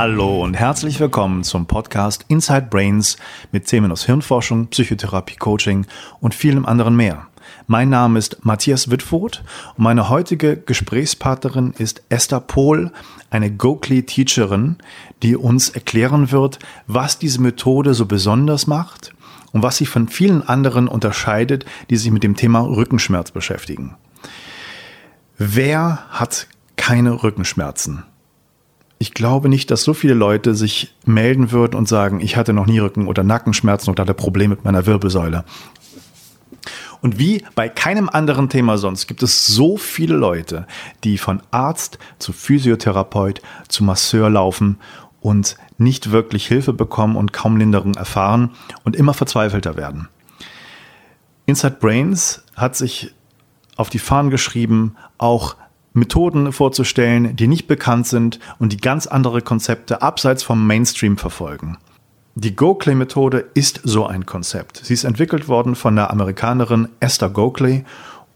Hallo und herzlich willkommen zum Podcast Inside Brains mit Themen aus Hirnforschung, Psychotherapie, Coaching und vielem anderen mehr. Mein Name ist Matthias Wittfurt und meine heutige Gesprächspartnerin ist Esther Pohl, eine Gokli-Teacherin, die uns erklären wird, was diese Methode so besonders macht und was sie von vielen anderen unterscheidet, die sich mit dem Thema Rückenschmerz beschäftigen. Wer hat keine Rückenschmerzen? Ich glaube nicht, dass so viele Leute sich melden würden und sagen, ich hatte noch nie Rücken- oder Nackenschmerzen oder hatte Probleme mit meiner Wirbelsäule. Und wie bei keinem anderen Thema sonst gibt es so viele Leute, die von Arzt zu Physiotherapeut zu Masseur laufen und nicht wirklich Hilfe bekommen und kaum Linderung erfahren und immer verzweifelter werden. Inside Brains hat sich auf die Fahnen geschrieben, auch Methoden vorzustellen, die nicht bekannt sind und die ganz andere Konzepte abseits vom Mainstream verfolgen. Die Gokley-Methode ist so ein Konzept. Sie ist entwickelt worden von der Amerikanerin Esther Gokley.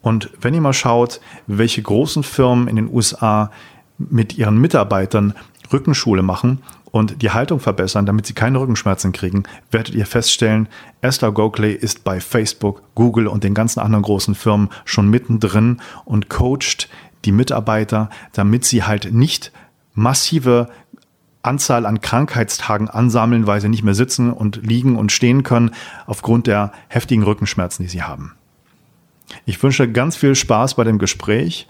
Und wenn ihr mal schaut, welche großen Firmen in den USA mit ihren Mitarbeitern Rückenschule machen und die Haltung verbessern, damit sie keine Rückenschmerzen kriegen, werdet ihr feststellen, Esther Gokley ist bei Facebook, Google und den ganzen anderen großen Firmen schon mittendrin und coacht die Mitarbeiter, damit sie halt nicht massive Anzahl an Krankheitstagen ansammeln, weil sie nicht mehr sitzen und liegen und stehen können aufgrund der heftigen Rückenschmerzen, die sie haben. Ich wünsche ganz viel Spaß bei dem Gespräch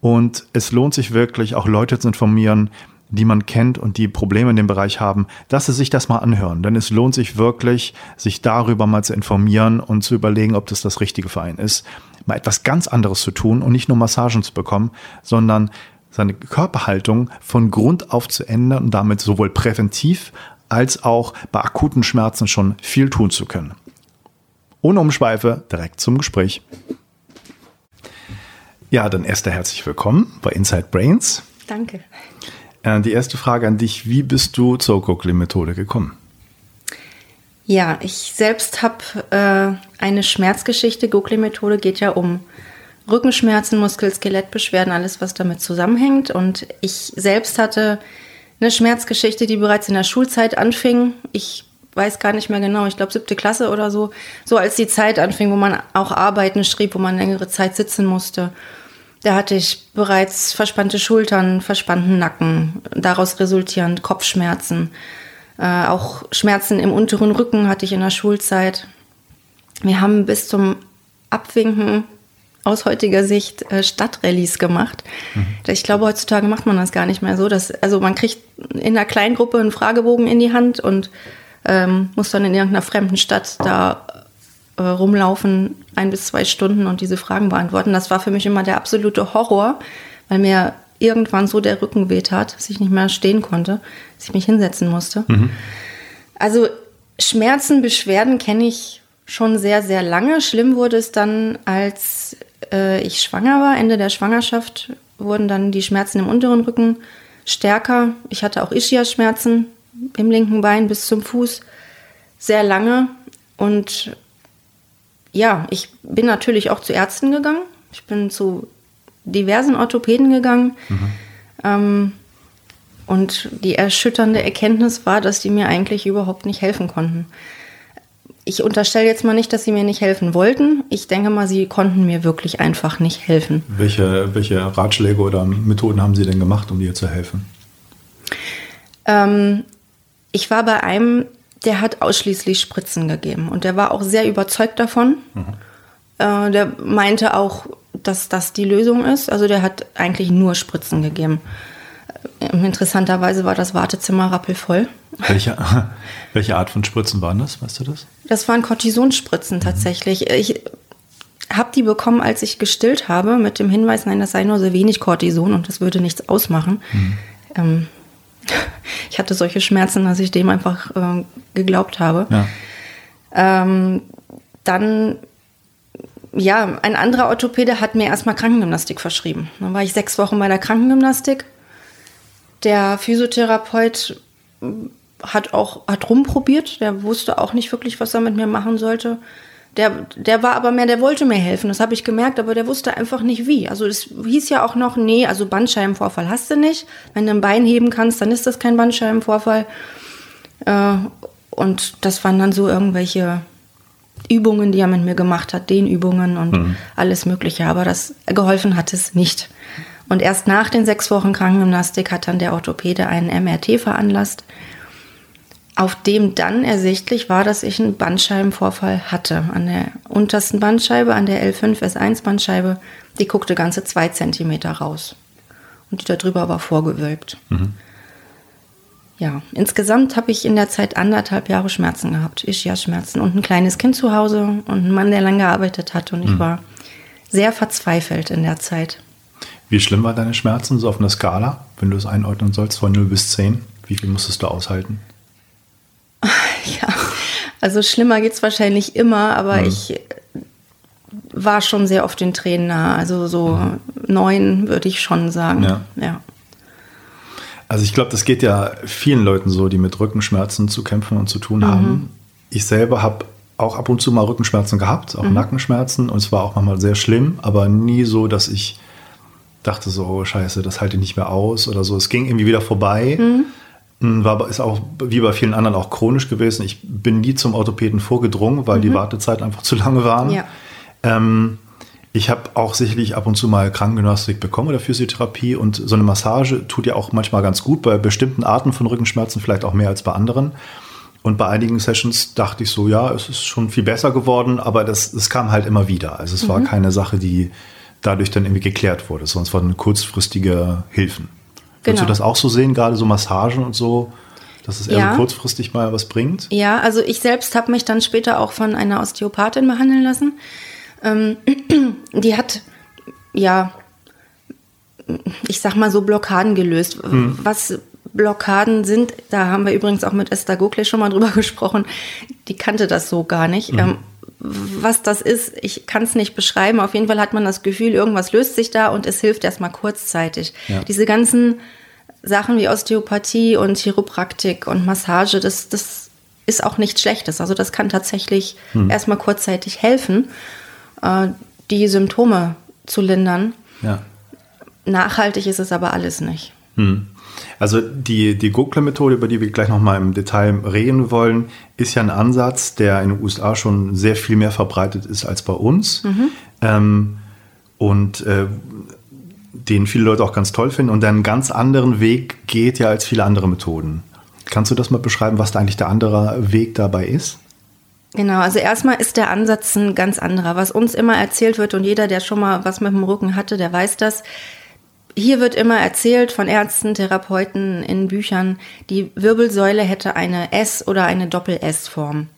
und es lohnt sich wirklich, auch Leute zu informieren, die man kennt und die Probleme in dem Bereich haben, dass sie sich das mal anhören. Denn es lohnt sich wirklich, sich darüber mal zu informieren und zu überlegen, ob das das richtige für einen ist. Mal etwas ganz anderes zu tun und nicht nur Massagen zu bekommen, sondern seine Körperhaltung von Grund auf zu ändern und damit sowohl präventiv als auch bei akuten Schmerzen schon viel tun zu können. Ohne Umschweife direkt zum Gespräch. Ja, dann Esther, herzlich willkommen bei Inside Brains. Danke. Äh, die erste Frage an dich, wie bist du zur Coakley-Methode gekommen? Ja, ich selbst habe äh, eine Schmerzgeschichte. Coakley-Methode geht ja um Rückenschmerzen, Muskel-Skelettbeschwerden, alles, was damit zusammenhängt. Und ich selbst hatte eine Schmerzgeschichte, die bereits in der Schulzeit anfing. Ich weiß gar nicht mehr genau, ich glaube siebte Klasse oder so. So als die Zeit anfing, wo man auch Arbeiten schrieb, wo man längere Zeit sitzen musste. Da hatte ich bereits verspannte Schultern, verspannten Nacken, daraus resultierend Kopfschmerzen. Äh, auch Schmerzen im unteren Rücken hatte ich in der Schulzeit. Wir haben bis zum Abwinken aus heutiger Sicht äh, Stadtrallies gemacht. Mhm. Ich glaube, heutzutage macht man das gar nicht mehr so. Dass, also man kriegt in einer Kleingruppe einen Fragebogen in die Hand und ähm, muss dann in irgendeiner fremden Stadt da äh, rumlaufen, ein bis zwei Stunden und diese Fragen beantworten. Das war für mich immer der absolute Horror, weil mir irgendwann so der Rücken wehtat, dass ich nicht mehr stehen konnte, dass ich mich hinsetzen musste. Mhm. Also Schmerzen, Beschwerden kenne ich schon sehr, sehr lange. Schlimm wurde es dann, als äh, ich schwanger war, Ende der Schwangerschaft, wurden dann die Schmerzen im unteren Rücken stärker. Ich hatte auch Ischias-Schmerzen im linken Bein bis zum Fuß sehr lange. Und ja, ich bin natürlich auch zu Ärzten gegangen. Ich bin zu diversen Orthopäden gegangen. Mhm. Ähm, und die erschütternde Erkenntnis war, dass die mir eigentlich überhaupt nicht helfen konnten ich unterstelle jetzt mal nicht, dass sie mir nicht helfen wollten. Ich denke mal, sie konnten mir wirklich einfach nicht helfen. Welche, welche Ratschläge oder Methoden haben Sie denn gemacht, um dir zu helfen? Ähm, ich war bei einem, der hat ausschließlich Spritzen gegeben und der war auch sehr überzeugt davon. Mhm. Äh, der meinte auch, dass das die Lösung ist. Also der hat eigentlich nur Spritzen gegeben. Interessanterweise war das Wartezimmer rappelvoll. Welche, welche Art von Spritzen waren das? Weißt du das? Das waren Cortisonspritzen tatsächlich. Mhm. Ich habe die bekommen, als ich gestillt habe, mit dem Hinweis, nein, das sei nur so wenig Cortison und das würde nichts ausmachen. Mhm. Ähm, ich hatte solche Schmerzen, dass ich dem einfach äh, geglaubt habe. Ja. Ähm, dann, ja, ein anderer Orthopäde hat mir erstmal Krankengymnastik verschrieben. Dann war ich sechs Wochen bei der Krankengymnastik der Physiotherapeut hat auch hat rumprobiert. Der wusste auch nicht wirklich, was er mit mir machen sollte. Der, der war aber mehr, der wollte mir helfen, das habe ich gemerkt, aber der wusste einfach nicht wie. Also es hieß ja auch noch, nee, also Bandscheibenvorfall hast du nicht. Wenn du ein Bein heben kannst, dann ist das kein Bandscheibenvorfall. Äh, und das waren dann so irgendwelche Übungen, die er mit mir gemacht hat, Dehnübungen und mhm. alles Mögliche. Aber das geholfen hat es nicht. Und erst nach den sechs Wochen Krankengymnastik hat dann der Orthopäde einen MRT veranlasst auf dem dann ersichtlich war, dass ich einen Bandscheibenvorfall hatte. An der untersten Bandscheibe, an der L5S1-Bandscheibe, die guckte ganze zwei Zentimeter raus. Und die darüber war vorgewölbt. Mhm. Ja, insgesamt habe ich in der Zeit anderthalb Jahre Schmerzen gehabt, Ischias-Schmerzen und ein kleines Kind zu Hause und einen Mann, der lange gearbeitet hat. Und ich mhm. war sehr verzweifelt in der Zeit. Wie schlimm waren deine Schmerzen so auf einer Skala, wenn du es einordnen sollst, von 0 bis 10? Wie viel musstest du aushalten? Ja, also schlimmer geht es wahrscheinlich immer, aber mhm. ich war schon sehr oft den Tränen nah. Also so mhm. neun würde ich schon sagen. Ja. ja. Also ich glaube, das geht ja vielen Leuten so, die mit Rückenschmerzen zu kämpfen und zu tun mhm. haben. Ich selber habe auch ab und zu mal Rückenschmerzen gehabt, auch mhm. Nackenschmerzen und es war auch manchmal sehr schlimm, aber nie so, dass ich dachte so, oh scheiße, das halte ich nicht mehr aus oder so. Es ging irgendwie wieder vorbei. Mhm. Hm, war, ist auch wie bei vielen anderen auch chronisch gewesen. Ich bin nie zum Orthopäden vorgedrungen, weil mhm. die Wartezeit einfach zu lange waren. Ja. Ähm, ich habe auch sicherlich ab und zu mal Krankengymnastik bekommen oder Physiotherapie und so eine Massage tut ja auch manchmal ganz gut bei bestimmten Arten von Rückenschmerzen, vielleicht auch mehr als bei anderen. Und bei einigen Sessions dachte ich so, ja, es ist schon viel besser geworden, aber das, das kam halt immer wieder. Also es mhm. war keine Sache, die dadurch dann irgendwie geklärt wurde, sondern es waren kurzfristige Hilfen. Genau. Würdest du das auch so sehen, gerade so Massagen und so, dass es eher ja. so kurzfristig mal was bringt? Ja, also ich selbst habe mich dann später auch von einer Osteopathin behandeln lassen. Ähm, die hat, ja, ich sag mal so Blockaden gelöst. Hm. Was Blockaden sind, da haben wir übrigens auch mit Esther Gokle schon mal drüber gesprochen, die kannte das so gar nicht. Ähm, was das ist, ich kann es nicht beschreiben. Auf jeden Fall hat man das Gefühl, irgendwas löst sich da und es hilft erstmal kurzzeitig. Ja. Diese ganzen Sachen wie Osteopathie und Chiropraktik und Massage, das, das ist auch nichts Schlechtes. Also das kann tatsächlich hm. erstmal kurzzeitig helfen, äh, die Symptome zu lindern. Ja. Nachhaltig ist es aber alles nicht. Hm. Also die, die Gokle-Methode, über die wir gleich nochmal im Detail reden wollen, ist ja ein Ansatz, der in den USA schon sehr viel mehr verbreitet ist als bei uns. Mhm. Ähm, und äh, den viele Leute auch ganz toll finden und der einen ganz anderen Weg geht ja als viele andere Methoden. Kannst du das mal beschreiben, was da eigentlich der andere Weg dabei ist? Genau, also erstmal ist der Ansatz ein ganz anderer. Was uns immer erzählt wird und jeder, der schon mal was mit dem Rücken hatte, der weiß das, hier wird immer erzählt von Ärzten, Therapeuten in Büchern, die Wirbelsäule hätte eine S- oder eine Doppel-S-Form.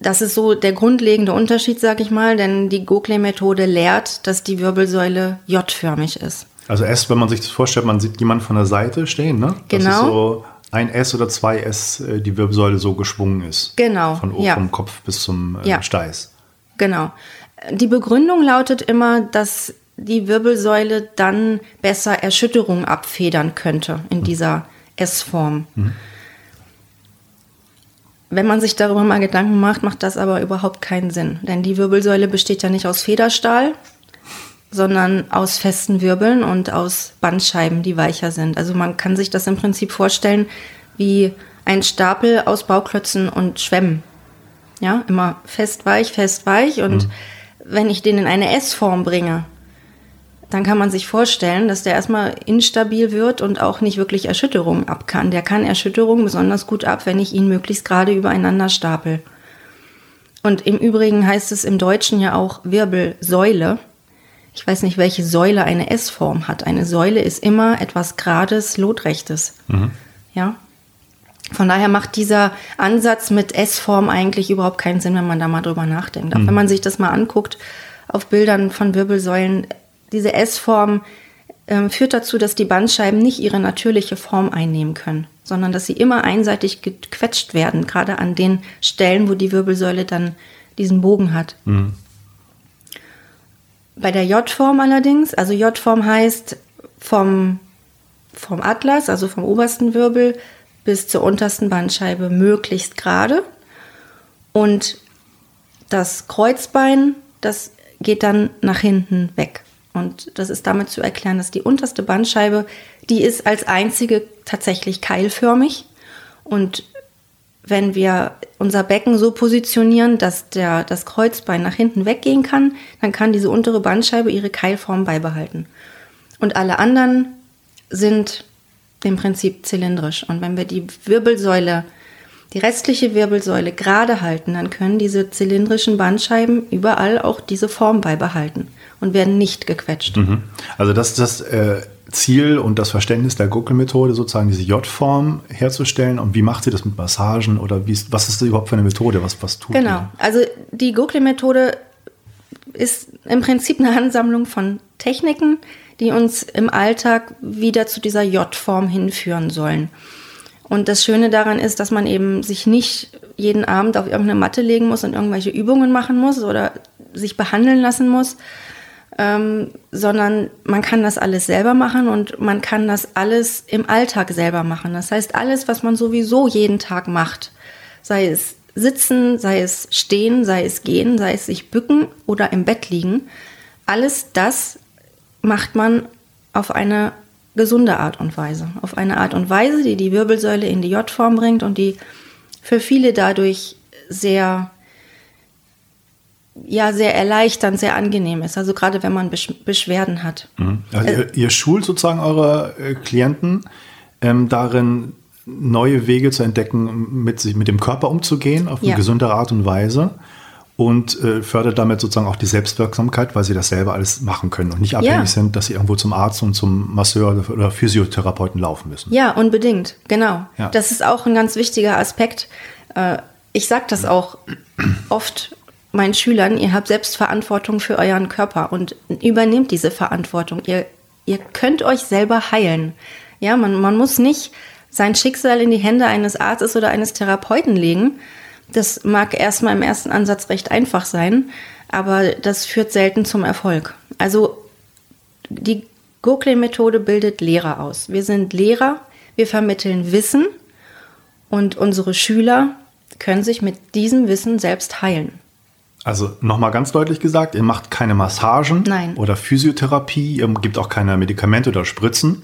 Das ist so der grundlegende Unterschied, sag ich mal, denn die Gokle-Methode lehrt, dass die Wirbelsäule J-förmig ist. Also S, wenn man sich das vorstellt, man sieht jemanden von der Seite stehen, ne? Genau. Das ist so ein S oder zwei S, äh, die Wirbelsäule so geschwungen ist. Genau. Von oben ja. vom Kopf bis zum äh, ja. Steiß. Genau. Die Begründung lautet immer, dass die Wirbelsäule dann besser Erschütterung abfedern könnte in mhm. dieser S-Form. Mhm. Wenn man sich darüber mal Gedanken macht, macht das aber überhaupt keinen Sinn. Denn die Wirbelsäule besteht ja nicht aus Federstahl, sondern aus festen Wirbeln und aus Bandscheiben, die weicher sind. Also man kann sich das im Prinzip vorstellen wie ein Stapel aus Bauklötzen und Schwämmen. Ja, immer fest, weich, fest, weich. Und mhm. wenn ich den in eine S-Form bringe, dann kann man sich vorstellen, dass der erstmal instabil wird und auch nicht wirklich Erschütterungen ab kann. Der kann Erschütterungen besonders gut ab, wenn ich ihn möglichst gerade übereinander stapel. Und im Übrigen heißt es im Deutschen ja auch Wirbelsäule. Ich weiß nicht, welche Säule eine S-Form hat. Eine Säule ist immer etwas Gerades, Lotrechtes. Mhm. Ja. Von daher macht dieser Ansatz mit S-Form eigentlich überhaupt keinen Sinn, wenn man da mal drüber nachdenkt. Auch mhm. wenn man sich das mal anguckt auf Bildern von Wirbelsäulen, diese S-Form äh, führt dazu, dass die Bandscheiben nicht ihre natürliche Form einnehmen können, sondern dass sie immer einseitig gequetscht werden, gerade an den Stellen, wo die Wirbelsäule dann diesen Bogen hat. Mhm. Bei der J-Form allerdings, also J-Form heißt vom, vom Atlas, also vom obersten Wirbel bis zur untersten Bandscheibe möglichst gerade. Und das Kreuzbein, das geht dann nach hinten weg. Und das ist damit zu erklären, dass die unterste Bandscheibe, die ist als einzige tatsächlich keilförmig. Und wenn wir unser Becken so positionieren, dass der, das Kreuzbein nach hinten weggehen kann, dann kann diese untere Bandscheibe ihre Keilform beibehalten. Und alle anderen sind im Prinzip zylindrisch. Und wenn wir die Wirbelsäule, die restliche Wirbelsäule gerade halten, dann können diese zylindrischen Bandscheiben überall auch diese Form beibehalten und werden nicht gequetscht. Mhm. Also das ist das äh, Ziel und das Verständnis der Guckelmethode, sozusagen diese J-Form herzustellen. Und wie macht sie das mit Massagen oder wie ist, was ist das überhaupt für eine Methode? Was, was tut Genau, die? also die Guckelmethode ist im Prinzip eine Ansammlung von Techniken, die uns im Alltag wieder zu dieser J-Form hinführen sollen. Und das Schöne daran ist, dass man eben sich nicht jeden Abend auf irgendeine Matte legen muss und irgendwelche Übungen machen muss oder sich behandeln lassen muss, ähm, sondern man kann das alles selber machen und man kann das alles im Alltag selber machen. Das heißt, alles, was man sowieso jeden Tag macht, sei es sitzen, sei es stehen, sei es gehen, sei es sich bücken oder im Bett liegen, alles das macht man auf eine gesunde Art und Weise. Auf eine Art und Weise, die die Wirbelsäule in die J-Form bringt und die für viele dadurch sehr, ja, sehr erleichternd, sehr angenehm ist. Also gerade wenn man Beschwerden hat. Mhm. Also äh, ihr, ihr, schult sozusagen eure äh, Klienten ähm, darin, neue Wege zu entdecken, mit, sich, mit dem Körper umzugehen, auf eine ja. gesunde Art und Weise und äh, fördert damit sozusagen auch die Selbstwirksamkeit, weil sie das selber alles machen können und nicht abhängig ja. sind, dass sie irgendwo zum Arzt und zum Masseur oder Physiotherapeuten laufen müssen. Ja, unbedingt, genau. Ja. Das ist auch ein ganz wichtiger Aspekt. Äh, ich sage das auch oft meinen Schülern, ihr habt Selbstverantwortung für euren Körper und übernehmt diese Verantwortung. Ihr, ihr könnt euch selber heilen. Ja, man, man muss nicht sein Schicksal in die Hände eines Arztes oder eines Therapeuten legen, das mag erstmal im ersten Ansatz recht einfach sein, aber das führt selten zum Erfolg. Also die Gokle-Methode bildet Lehrer aus. Wir sind Lehrer, wir vermitteln Wissen und unsere Schüler können sich mit diesem Wissen selbst heilen. Also nochmal ganz deutlich gesagt, ihr macht keine Massagen Nein. oder Physiotherapie, ihr gebt auch keine Medikamente oder Spritzen,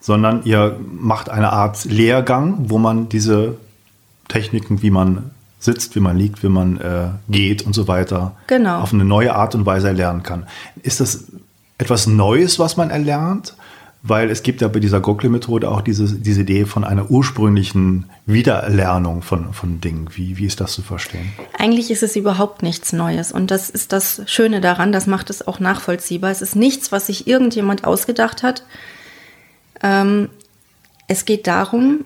sondern ihr macht eine Art Lehrgang, wo man diese Techniken, wie man sitzt, wie man liegt, wie man äh, geht und so weiter, genau. auf eine neue Art und Weise erlernen kann. Ist das etwas Neues, was man erlernt? Weil es gibt ja bei dieser Gokle-Methode auch diese, diese Idee von einer ursprünglichen Wiedererlernung von, von Dingen. Wie, wie ist das zu verstehen? Eigentlich ist es überhaupt nichts Neues. Und das ist das Schöne daran, das macht es auch nachvollziehbar. Es ist nichts, was sich irgendjemand ausgedacht hat. Ähm, es geht darum,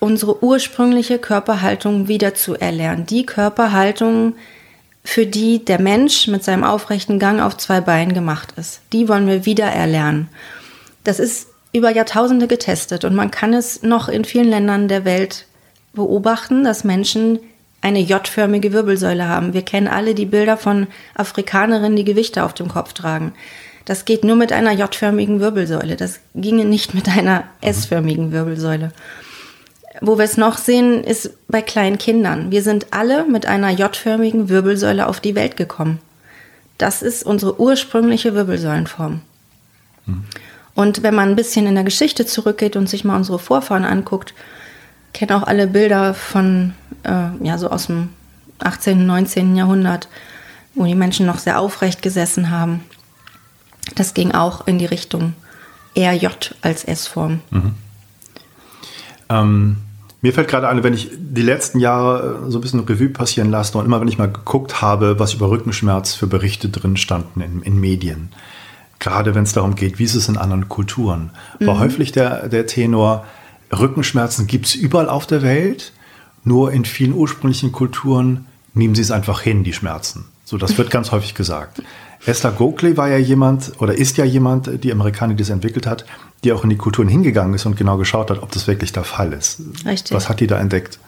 unsere ursprüngliche Körperhaltung wieder zu erlernen. Die Körperhaltung, für die der Mensch mit seinem aufrechten Gang auf zwei Beinen gemacht ist. Die wollen wir wieder erlernen. Das ist über Jahrtausende getestet und man kann es noch in vielen Ländern der Welt beobachten, dass Menschen eine J-förmige Wirbelsäule haben. Wir kennen alle die Bilder von Afrikanerinnen, die Gewichte auf dem Kopf tragen. Das geht nur mit einer J-förmigen Wirbelsäule. Das ginge nicht mit einer S-förmigen Wirbelsäule. Wo wir es noch sehen, ist bei kleinen Kindern. Wir sind alle mit einer J-förmigen Wirbelsäule auf die Welt gekommen. Das ist unsere ursprüngliche Wirbelsäulenform. Mhm. Und wenn man ein bisschen in der Geschichte zurückgeht und sich mal unsere Vorfahren anguckt, kennen auch alle Bilder von, äh, ja, so aus dem 18., 19. Jahrhundert, wo die Menschen noch sehr aufrecht gesessen haben. Das ging auch in die Richtung eher J als S-Form. Mhm. Ähm, mir fällt gerade ein, wenn ich die letzten Jahre so ein bisschen Revue passieren lasse und immer wenn ich mal geguckt habe, was über Rückenschmerz für Berichte drin standen in, in Medien, gerade wenn es darum geht, wie ist es in anderen Kulturen, war mhm. häufig der, der Tenor, Rückenschmerzen gibt es überall auf der Welt, nur in vielen ursprünglichen Kulturen nehmen sie es einfach hin, die Schmerzen. So, das wird ganz häufig gesagt. Esther Gokley war ja jemand oder ist ja jemand, die Amerikaner, die das entwickelt hat, die auch in die Kulturen hingegangen ist und genau geschaut hat, ob das wirklich der Fall ist. Richtig. Was hat die da entdeckt?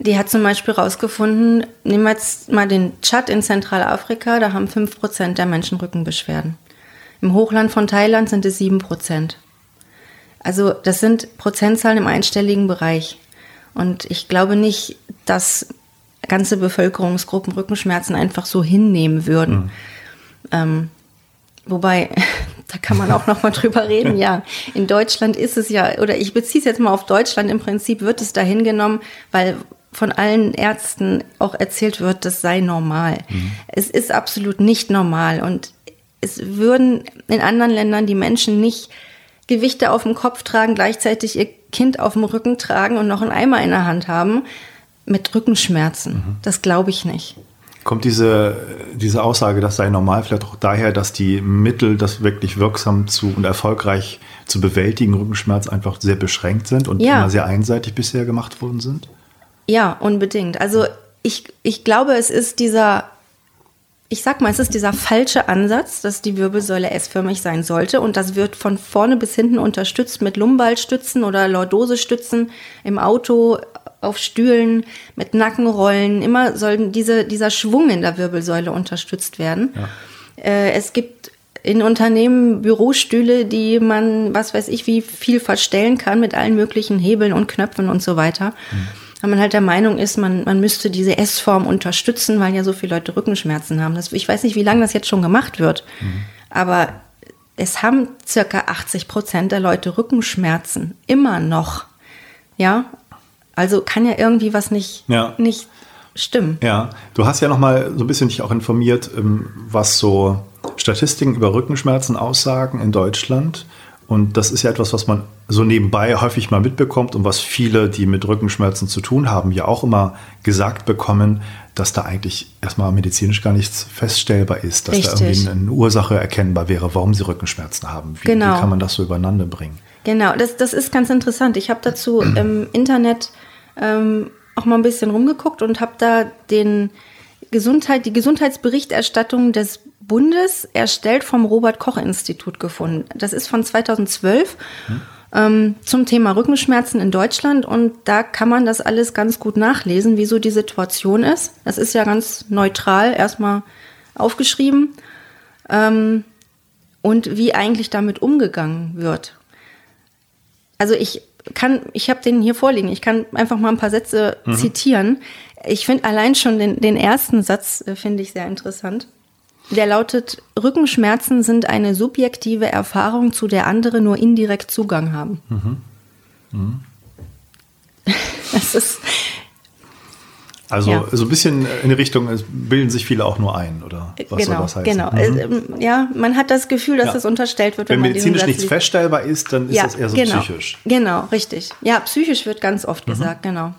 Die hat zum Beispiel herausgefunden, nehmen wir jetzt mal den Tschad in Zentralafrika, da haben 5% der Menschen Rückenbeschwerden. Im Hochland von Thailand sind es 7%. Also das sind Prozentzahlen im einstelligen Bereich. Und ich glaube nicht, dass ganze Bevölkerungsgruppen Rückenschmerzen einfach so hinnehmen würden. Mhm. Ähm, wobei, da kann man auch noch mal drüber reden. Ja, in Deutschland ist es ja, oder ich beziehe es jetzt mal auf Deutschland. Im Prinzip wird es da hingenommen, weil von allen Ärzten auch erzählt wird, das sei normal. Mhm. Es ist absolut nicht normal und es würden in anderen Ländern die Menschen nicht Gewichte auf dem Kopf tragen, gleichzeitig ihr Kind auf dem Rücken tragen und noch einen Eimer in der Hand haben mit Rückenschmerzen. Mhm. Das glaube ich nicht. Kommt diese, diese Aussage, das sei normal, vielleicht auch daher, dass die Mittel, das wirklich wirksam zu und erfolgreich zu bewältigen, Rückenschmerz einfach sehr beschränkt sind und ja. immer sehr einseitig bisher gemacht worden sind? Ja, unbedingt. Also ich, ich glaube, es ist dieser ich sag mal, es ist dieser falsche Ansatz, dass die Wirbelsäule S-förmig sein sollte und das wird von vorne bis hinten unterstützt mit Lumballstützen oder Lordosestützen im Auto, auf Stühlen, mit Nackenrollen. Immer soll diese, dieser Schwung in der Wirbelsäule unterstützt werden. Ja. Äh, es gibt in Unternehmen Bürostühle, die man, was weiß ich, wie viel verstellen kann mit allen möglichen Hebeln und Knöpfen und so weiter. Mhm weil man halt der Meinung ist, man, man müsste diese S-Form unterstützen, weil ja so viele Leute Rückenschmerzen haben. Das, ich weiß nicht, wie lange das jetzt schon gemacht wird, mhm. aber es haben circa 80 Prozent der Leute Rückenschmerzen. Immer noch. Ja, also kann ja irgendwie was nicht, ja. nicht stimmen. Ja, du hast ja noch mal so ein bisschen dich auch informiert, ähm, was so Statistiken über Rückenschmerzen aussagen in Deutschland. Und das ist ja etwas, was man so nebenbei häufig mal mitbekommt und was viele, die mit Rückenschmerzen zu tun haben, ja auch immer gesagt bekommen, dass da eigentlich erstmal medizinisch gar nichts feststellbar ist, dass Richtig. da irgendwie eine Ursache erkennbar wäre, warum sie Rückenschmerzen haben. Wie, genau. wie kann man das so übereinander bringen? Genau, das, das ist ganz interessant. Ich habe dazu im Internet ähm, auch mal ein bisschen rumgeguckt und habe da den Gesundheit, die Gesundheitsberichterstattung des Bundes erstellt vom Robert Koch Institut gefunden. Das ist von 2012 hm. ähm, zum Thema Rückenschmerzen in Deutschland und da kann man das alles ganz gut nachlesen, wieso die Situation ist. Das ist ja ganz neutral erstmal aufgeschrieben ähm, und wie eigentlich damit umgegangen wird. Also ich kann, ich habe den hier vorliegen. Ich kann einfach mal ein paar Sätze mhm. zitieren. Ich finde allein schon den, den ersten Satz äh, finde ich sehr interessant. Der lautet, Rückenschmerzen sind eine subjektive Erfahrung, zu der andere nur indirekt Zugang haben. Mhm. Mhm. Das ist. Also ja. so ein bisschen in die Richtung, es bilden sich viele auch nur ein, oder was genau, soll das heißen? Genau, mhm. Ähm, ja, man hat das Gefühl, dass ja. das unterstellt wird. Wenn, wenn medizinisch nichts liest. feststellbar ist, dann ist ja, das eher so genau, psychisch. Genau, richtig. Ja, psychisch wird ganz oft mhm. gesagt, genau.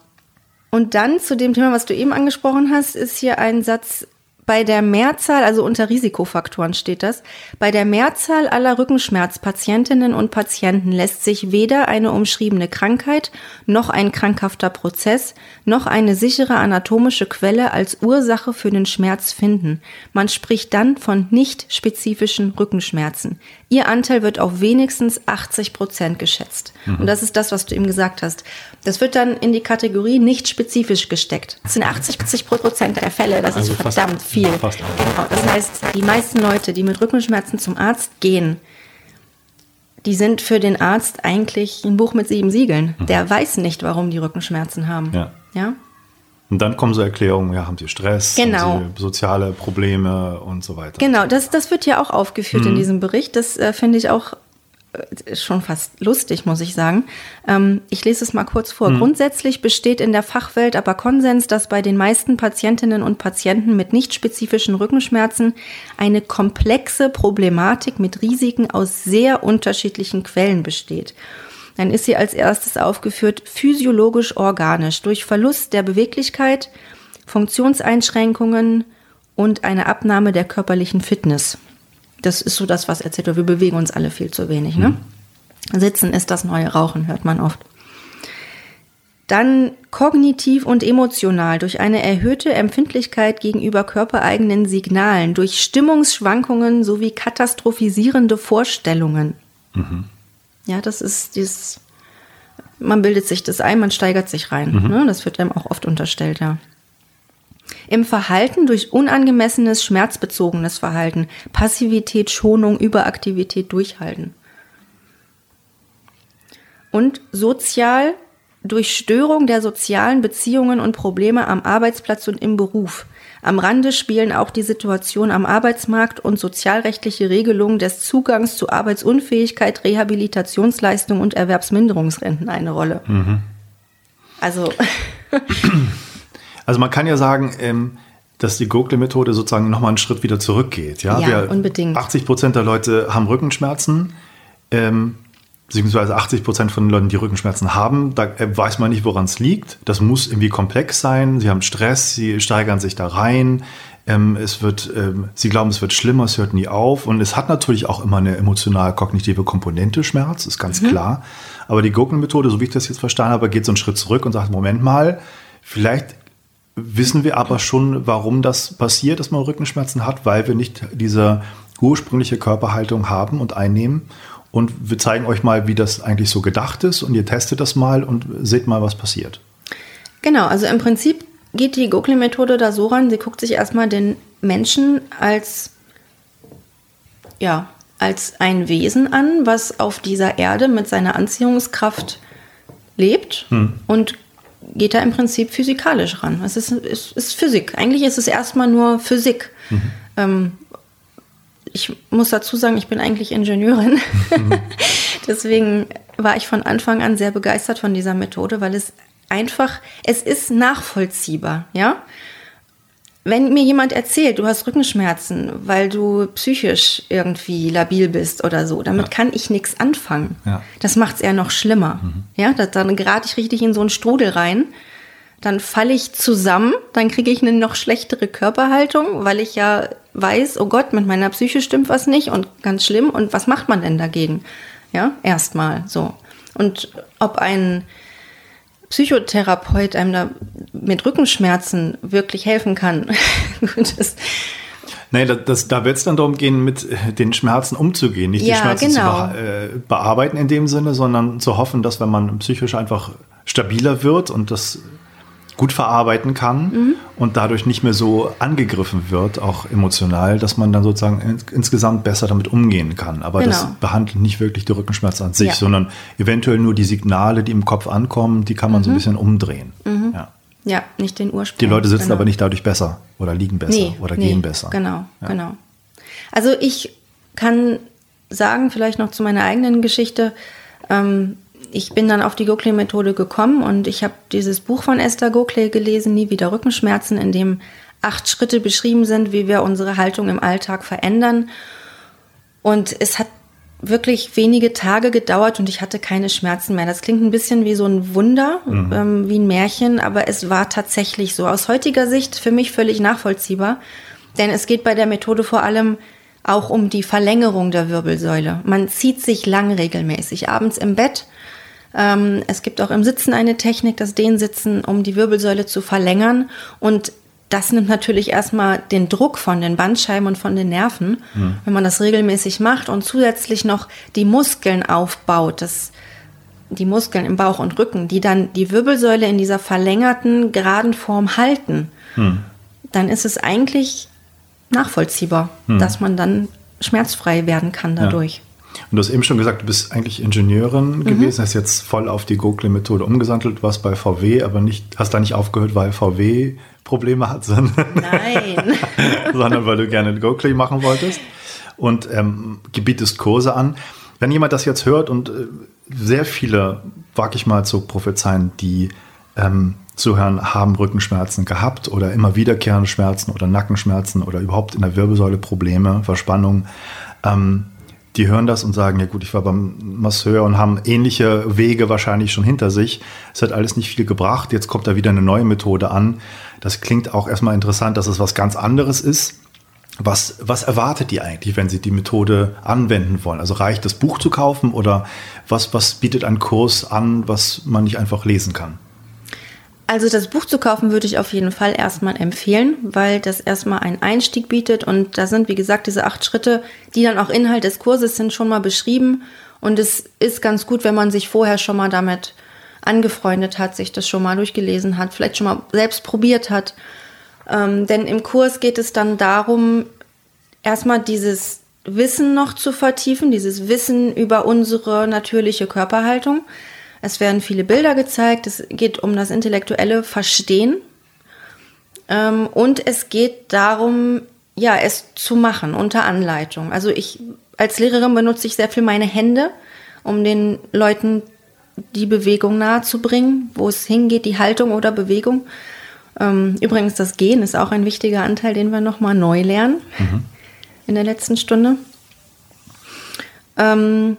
Und dann zu dem Thema, was du eben angesprochen hast, ist hier ein Satz, bei der Mehrzahl, also unter Risikofaktoren steht das, bei der Mehrzahl aller Rückenschmerzpatientinnen und Patienten lässt sich weder eine umschriebene Krankheit noch ein krankhafter Prozess noch eine sichere anatomische Quelle als Ursache für den Schmerz finden. Man spricht dann von nicht spezifischen Rückenschmerzen. Ihr Anteil wird auf wenigstens 80 Prozent geschätzt. Mhm. Und das ist das, was du eben gesagt hast. Das wird dann in die Kategorie nicht spezifisch gesteckt. Das sind 80 Prozent der Fälle. Das also ist verdammt viel. Fast genau. Das heißt, die meisten Leute, die mit Rückenschmerzen zum Arzt gehen, die sind für den Arzt eigentlich ein Buch mit sieben Siegeln. Mhm. Der weiß nicht, warum die Rückenschmerzen haben. Ja. ja? Und dann kommen so Erklärungen, ja, haben sie Stress, genau. haben sie soziale Probleme und so weiter. Genau, das, das wird ja auch aufgeführt mhm. in diesem Bericht. Das äh, finde ich auch äh, schon fast lustig, muss ich sagen. Ähm, ich lese es mal kurz vor. Mhm. Grundsätzlich besteht in der Fachwelt aber Konsens, dass bei den meisten Patientinnen und Patienten mit nicht spezifischen Rückenschmerzen eine komplexe Problematik mit Risiken aus sehr unterschiedlichen Quellen besteht. Dann ist sie als erstes aufgeführt physiologisch organisch durch Verlust der Beweglichkeit, Funktionseinschränkungen und eine Abnahme der körperlichen Fitness. Das ist so das, was erzählt wird. Wir bewegen uns alle viel zu wenig. Ne? Mhm. Sitzen ist das neue Rauchen, hört man oft. Dann kognitiv und emotional durch eine erhöhte Empfindlichkeit gegenüber körpereigenen Signalen, durch Stimmungsschwankungen sowie katastrophisierende Vorstellungen. Mhm. Ja, das ist dieses, man bildet sich das ein, man steigert sich rein. Mhm. Ne? Das wird einem auch oft unterstellt, ja. Im Verhalten durch unangemessenes, schmerzbezogenes Verhalten, Passivität, Schonung, Überaktivität durchhalten. Und sozial durch Störung der sozialen Beziehungen und Probleme am Arbeitsplatz und im Beruf. Am Rande spielen auch die Situation am Arbeitsmarkt und sozialrechtliche Regelungen des Zugangs zu Arbeitsunfähigkeit, Rehabilitationsleistung und Erwerbsminderungsrenten eine Rolle. Mhm. Also. also man kann ja sagen, ähm, dass die Gurgle-Methode sozusagen nochmal einen Schritt wieder zurückgeht. Ja, ja Wir, unbedingt. 80 Prozent der Leute haben Rückenschmerzen. Ähm, beziehungsweise 80 Prozent von den Leuten, die Rückenschmerzen haben, da äh, weiß man nicht, woran es liegt. Das muss irgendwie komplex sein. Sie haben Stress, sie steigern sich da rein. Ähm, es wird, ähm, sie glauben, es wird schlimmer, es hört nie auf. Und es hat natürlich auch immer eine emotional-kognitive Komponente, Schmerz, ist ganz mhm. klar. Aber die Gurken-Methode, so wie ich das jetzt verstanden habe, geht so einen Schritt zurück und sagt, Moment mal, vielleicht wissen wir aber schon, warum das passiert, dass man Rückenschmerzen hat, weil wir nicht diese ursprüngliche Körperhaltung haben und einnehmen. Und wir zeigen euch mal, wie das eigentlich so gedacht ist und ihr testet das mal und seht mal, was passiert. Genau, also im Prinzip geht die Gokli-Methode da so ran, sie guckt sich erstmal den Menschen als, ja, als ein Wesen an, was auf dieser Erde mit seiner Anziehungskraft lebt hm. und geht da im Prinzip physikalisch ran. Es ist, es ist Physik. Eigentlich ist es erstmal nur Physik. Mhm. Ähm, ich muss dazu sagen, ich bin eigentlich Ingenieurin. Deswegen war ich von Anfang an sehr begeistert von dieser Methode, weil es einfach, es ist nachvollziehbar, ja. Wenn mir jemand erzählt, du hast Rückenschmerzen, weil du psychisch irgendwie labil bist oder so, damit ja. kann ich nichts anfangen. Ja. Das macht es eher noch schlimmer. Mhm. Ja, dann gerate ich richtig in so einen Strudel rein dann falle ich zusammen, dann kriege ich eine noch schlechtere Körperhaltung, weil ich ja weiß, oh Gott, mit meiner Psyche stimmt was nicht und ganz schlimm. Und was macht man denn dagegen? Ja, erstmal so. Und ob ein Psychotherapeut einem da mit Rückenschmerzen wirklich helfen kann, das, Nein, das, das, da wird es dann darum gehen, mit den Schmerzen umzugehen. Nicht ja, die Schmerzen genau. zu be äh, bearbeiten in dem Sinne, sondern zu hoffen, dass wenn man psychisch einfach stabiler wird und das gut verarbeiten kann mhm. und dadurch nicht mehr so angegriffen wird, auch emotional, dass man dann sozusagen in, insgesamt besser damit umgehen kann. Aber genau. das behandelt nicht wirklich die Rückenschmerzen an sich, ja. sondern eventuell nur die Signale, die im Kopf ankommen, die kann man mhm. so ein mhm. bisschen umdrehen. Mhm. Ja. ja. nicht den Ursprung. Die Leute sitzen genau. aber nicht dadurch besser oder liegen besser nee, oder nee, gehen besser. Genau, ja. genau. Also ich kann sagen, vielleicht noch zu meiner eigenen Geschichte, ähm, ich bin dann auf die Gokle-Methode gekommen und ich habe dieses Buch von Esther Gokle gelesen, Nie wieder Rückenschmerzen, in dem acht Schritte beschrieben sind, wie wir unsere Haltung im Alltag verändern. Und es hat wirklich wenige Tage gedauert und ich hatte keine Schmerzen mehr. Das klingt ein bisschen wie so ein Wunder, mhm. ähm, wie ein Märchen, aber es war tatsächlich so. Aus heutiger Sicht für mich völlig nachvollziehbar, denn es geht bei der Methode vor allem auch um die Verlängerung der Wirbelsäule. Man zieht sich lang regelmäßig abends im Bett ähm, es gibt auch im Sitzen eine Technik, das Dehnsitzen, um die Wirbelsäule zu verlängern. Und das nimmt natürlich erstmal den Druck von den Bandscheiben und von den Nerven, mhm. wenn man das regelmäßig macht und zusätzlich noch die Muskeln aufbaut, das, die Muskeln im Bauch und Rücken, die dann die Wirbelsäule in dieser verlängerten, geraden Form halten. Mhm. Dann ist es eigentlich nachvollziehbar, mhm. dass man dann schmerzfrei werden kann dadurch. Ja. Und du hast eben schon gesagt, du bist eigentlich Ingenieurin mhm. gewesen, hast jetzt voll auf die Gokle-Methode umgesandelt, warst bei VW, aber nicht, hast da nicht aufgehört, weil VW Probleme hat, sondern, Nein. sondern weil du gerne Gokle machen wolltest und ähm, gebietest Kurse an. Wenn jemand das jetzt hört und äh, sehr viele, wage ich mal zu prophezeien, die ähm, zuhören, haben Rückenschmerzen gehabt oder immer wiederkehrende Schmerzen oder Nackenschmerzen oder überhaupt in der Wirbelsäule Probleme, Verspannung. Ähm, die hören das und sagen, ja gut, ich war beim Masseur und haben ähnliche Wege wahrscheinlich schon hinter sich. Es hat alles nicht viel gebracht. Jetzt kommt da wieder eine neue Methode an. Das klingt auch erstmal interessant, dass es was ganz anderes ist. Was, was erwartet ihr eigentlich, wenn Sie die Methode anwenden wollen? Also reicht das Buch zu kaufen oder was, was bietet ein Kurs an, was man nicht einfach lesen kann? Also das Buch zu kaufen würde ich auf jeden Fall erstmal empfehlen, weil das erstmal einen Einstieg bietet und da sind, wie gesagt, diese acht Schritte, die dann auch Inhalt des Kurses sind, schon mal beschrieben. Und es ist ganz gut, wenn man sich vorher schon mal damit angefreundet hat, sich das schon mal durchgelesen hat, vielleicht schon mal selbst probiert hat. Ähm, denn im Kurs geht es dann darum, erstmal dieses Wissen noch zu vertiefen, dieses Wissen über unsere natürliche Körperhaltung Es werden viele Bilder gezeigt. Es geht um das intellektuelle Verstehen. Ähm, und es geht darum, ja, es zu machen unter Anleitung. Also ich als Lehrerin benutze ich sehr viel meine Hände, um den Leuten die Bewegung nahezubringen, wo es hingeht, die Haltung oder Bewegung. Ähm, übrigens, das Gehen ist auch ein wichtiger Anteil, den wir nochmal neu lernen mhm. in der letzten Stunde. Ähm,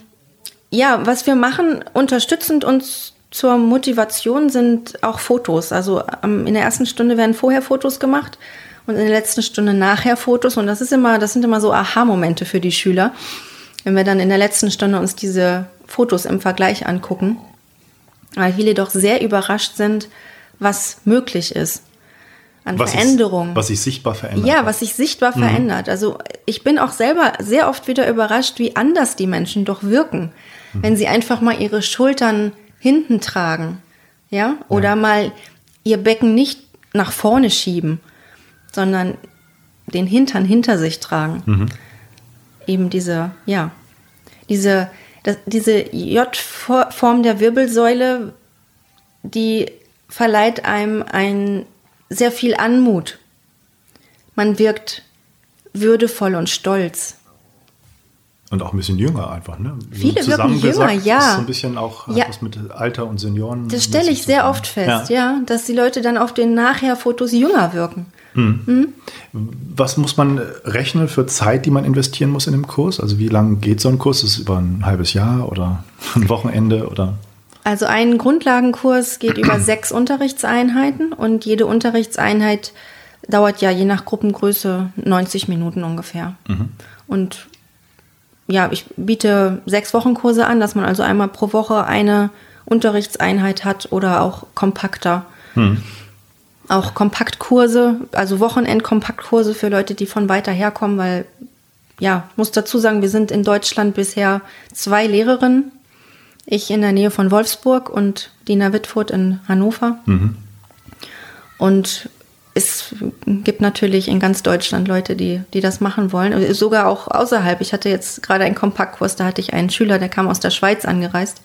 ja, was wir machen, unterstützend uns zur Motivation sind auch Fotos. Also ähm, in der ersten Stunde werden vorher Fotos gemacht und in der letzten Stunde nachher Fotos. Und das ist immer, das sind immer so Aha-Momente für die Schüler, wenn wir dann in der letzten Stunde uns diese Fotos im Vergleich angucken, weil viele doch sehr überrascht sind, was möglich ist an was Veränderungen. was sich sichtbar verändert. Ja, was sich sichtbar mhm. verändert. Also ich bin auch selber sehr oft wieder überrascht, wie anders die Menschen doch wirken, mhm. wenn sie einfach mal ihre Schultern hinten tragen, ja, oder ja. mal ihr Becken nicht nach vorne schieben, sondern den Hintern hinter sich tragen. Mhm. Eben diese, ja, diese, das, diese J-Form der Wirbelsäule, die verleiht einem ein sehr viel Anmut. Man wirkt würdevoll und stolz. Und auch ein bisschen jünger einfach, ne? Viele wirken jünger, ja. Das ist so ein bisschen auch ja. was mit Alter und Senioren. Das stelle ich sehr oft fest, ja. ja. dass die Leute dann auf den Nachher-Fotos jünger wirken. Hm. Hm? Was muss man rechnen für Zeit, die man investieren muss in dem Kurs? Also wie lange geht so ein Kurs? Ist es über ein halbes Jahr oder ein Wochenende oder? Also ein Grundlagenkurs geht über sechs Unterrichtseinheiten und jede Unterrichtseinheit dauert ja je nach Gruppengröße 90 Minuten ungefähr. Mhm. Und ja, ich biete sechs Wochenkurse an, dass man also einmal pro Woche eine Unterrichtseinheit hat oder auch kompakter. Mhm. Auch Kompaktkurse, also Wochenend-Kompaktkurse für Leute, die von weiter herkommen, weil ja, muss dazu sagen, wir sind in Deutschland bisher zwei Lehrerinnen ich in der Nähe von Wolfsburg und Dina Wittfurt in Hannover. Mhm. Und es gibt natürlich in ganz Deutschland Leute, die, die das machen wollen. Sogar auch außerhalb. Ich hatte jetzt gerade einen Kompaktkurs, da hatte ich einen Schüler, der kam aus der Schweiz angereist.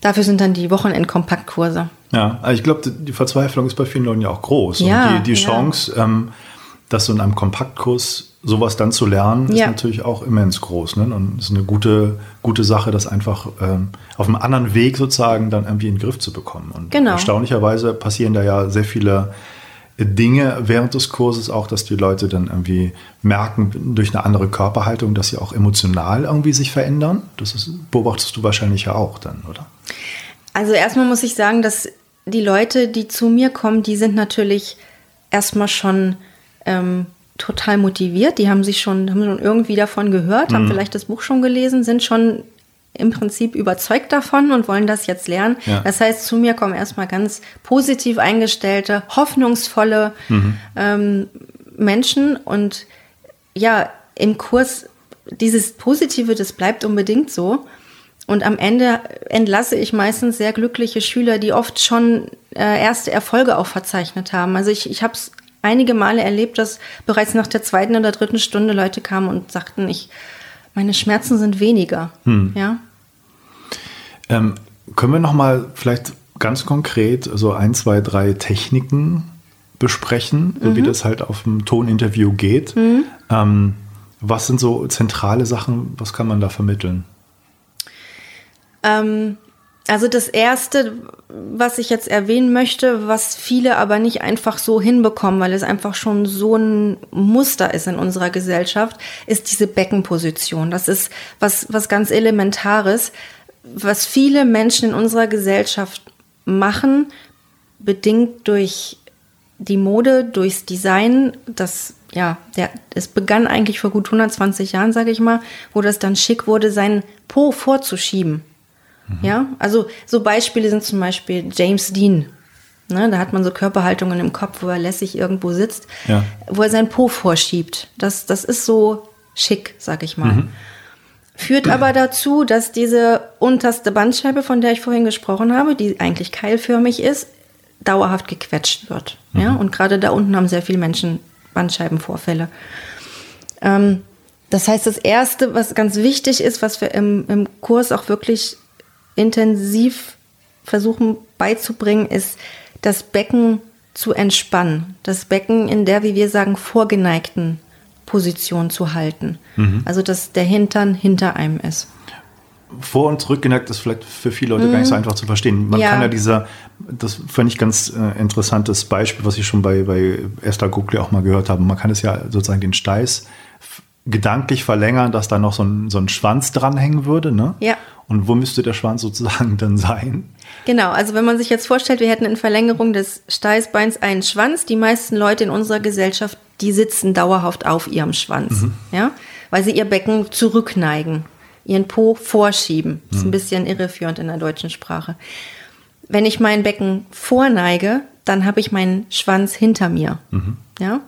Dafür sind dann die Wochenend-Kompaktkurse. Ja, also ich glaube, die Verzweiflung ist bei vielen Leuten ja auch groß. Ja, und die, die Chance, ja. ähm, dass so in einem Kompaktkurs sowas dann zu lernen, ist natürlich auch immens groß. Ne? Und es ist eine gute, gute Sache, das einfach ähm, auf einem anderen Weg sozusagen dann irgendwie in den Griff zu bekommen. Und genau. erstaunlicherweise passieren da ja sehr viele Dinge während des Kurses auch, dass die Leute dann irgendwie merken durch eine andere Körperhaltung, dass sie auch emotional irgendwie sich verändern. Das ist, beobachtest du wahrscheinlich ja auch dann, oder? Also erstmal muss ich sagen, dass die Leute, die zu mir kommen, die sind natürlich erstmal schon ähm, total motiviert. Die haben sich schon, haben schon irgendwie davon gehört, mhm. haben vielleicht das Buch schon gelesen, sind schon im Prinzip überzeugt davon und wollen das jetzt lernen. Ja. Das heißt, zu mir kommen erstmal ganz positiv eingestellte, hoffnungsvolle mhm. ähm, Menschen und ja, im Kurs dieses Positive, das bleibt unbedingt so. Und am Ende entlasse ich meistens sehr glückliche Schüler, die oft schon äh, erste Erfolge auch verzeichnet haben. Also ich, ich habe es einige Male erlebt, dass bereits nach der zweiten oder dritten Stunde Leute kamen und sagten, ich, meine Schmerzen sind weniger. Hm. Ja. Ähm, können wir noch mal vielleicht ganz konkret so ein, zwei, drei Techniken besprechen, mhm. wie das halt auf dem Toninterview geht? Mhm. Ähm, was sind so zentrale Sachen? Was kann man da vermitteln? Ähm, also das Erste, was ich jetzt erwähnen möchte, was viele aber nicht einfach so hinbekommen, weil es einfach schon so ein Muster ist in unserer Gesellschaft, ist diese Beckenposition. Das ist was, was ganz Elementares, was viele Menschen in unserer Gesellschaft machen, bedingt durch die Mode, durchs Design, das ja, der, es begann eigentlich vor gut 120 Jahren, sage ich mal, wo das dann schick wurde, seinen Po vorzuschieben. Mhm. Ja, also so Beispiele sind zum Beispiel James Dean. Ne, da hat man so Körperhaltungen im Kopf, wo er lässig irgendwo sitzt, ja. wo er sein Po vorschiebt. Das, das ist so schick, sag ich mal. Mhm. Führt aber dazu, dass diese unterste Bandscheibe, von der ich vorhin gesprochen habe, die eigentlich keilförmig ist, dauerhaft gequetscht wird. Mhm. Ja? Und gerade da unten haben sehr viele Menschen Bandscheibenvorfälle. Ähm, das heißt, das Erste, was ganz wichtig ist, was wir im, im Kurs auch wirklich intensiv versuchen beizubringen, ist das Becken zu entspannen. Das Becken in der, wie wir sagen, vorgeneigten Position zu halten. Mhm. Also, dass der Hintern hinter einem ist. Vor- und zurückgeneigt ist vielleicht für viele Leute mhm. gar nicht so mhm. einfach zu verstehen. Man ja. kann ja dieser, das fand ich ganz äh, interessantes Beispiel, was ich schon bei, bei Esther Gugli auch mal gehört habe. Man kann es ja sozusagen den Steiß gedanklich verlängern, dass da noch so ein, so ein Schwanz dranhängen würde. Ne? Ja. Und wo müsste der Schwanz sozusagen dann sein? Genau, also wenn man sich jetzt vorstellt, wir hätten in Verlängerung des Steißbeins einen Schwanz, die meisten Leute in unserer Gesellschaft, die sitzen dauerhaft auf ihrem Schwanz, mhm. ja, weil sie ihr Becken zurückneigen, ihren Po vorschieben. Das ist ein mhm. bisschen irreführend in der deutschen Sprache. Wenn ich mein Becken vorneige, dann habe ich meinen Schwanz hinter mir, mhm. ja.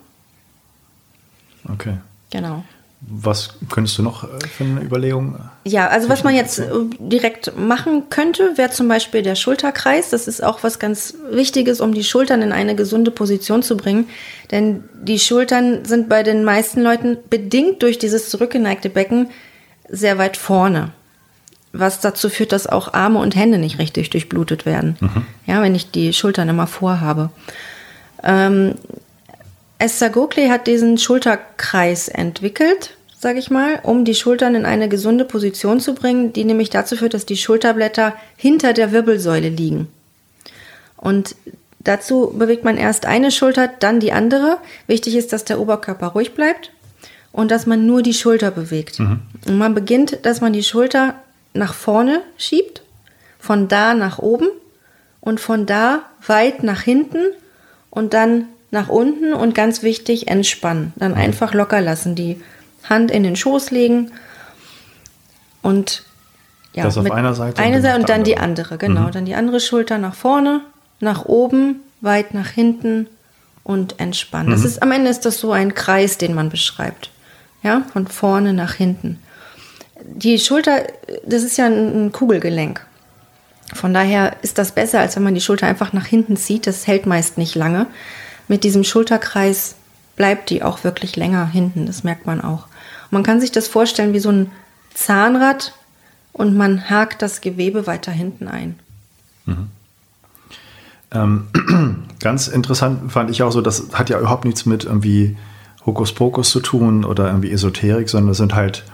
Okay. Genau. Was könntest du noch äh, für eine Überlegung? Ja, also was man jetzt äh, direkt machen könnte, wäre zum Beispiel der Schulterkreis. Das ist auch was ganz Wichtiges, um die Schultern in eine gesunde Position zu bringen. Denn die Schultern sind bei den meisten Leuten bedingt durch dieses zurückgeneigte Becken sehr weit vorne. Was dazu führt, dass auch Arme und Hände nicht richtig durchblutet werden. Mhm. Ja, wenn ich die Schultern immer vorhabe. Ähm, Esther Gokli hat diesen Schulterkreis entwickelt, sage ich mal, um die Schultern in eine gesunde Position zu bringen, die nämlich dazu führt, dass die Schulterblätter hinter der Wirbelsäule liegen. Und dazu bewegt man erst eine Schulter, dann die andere. Wichtig ist, dass der Oberkörper ruhig bleibt und dass man nur die Schulter bewegt. Mhm. Und man beginnt, dass man die Schulter nach vorne schiebt, von da nach oben und von da weit nach hinten und dann nach unten und ganz wichtig, entspannen. Dann einfach locker lassen, die Hand in den Schoß legen und ja, das auf einer Seite eine Seite und dann die andere, genau, mhm. dann die andere Schulter nach vorne, nach oben, weit nach hinten und entspannen. Mhm. Das ist am Ende ist das so ein Kreis, den man beschreibt. Ja, von vorne nach hinten. Die Schulter, das ist ja ein Kugelgelenk. Von daher ist das besser, als wenn man die Schulter einfach nach hinten zieht. Das hält meist nicht lange mit diesem Schulterkreis bleibt die auch wirklich länger hinten. Das merkt man auch. Und man kann sich das vorstellen wie so ein Zahnrad und man hakt das Gewebe weiter hinten ein. Mhm. Ähm, ganz interessant fand ich auch so, das hat ja überhaupt nichts mit irgendwie Hokuspokus zu tun oder irgendwie Esoterik, sondern das sind halt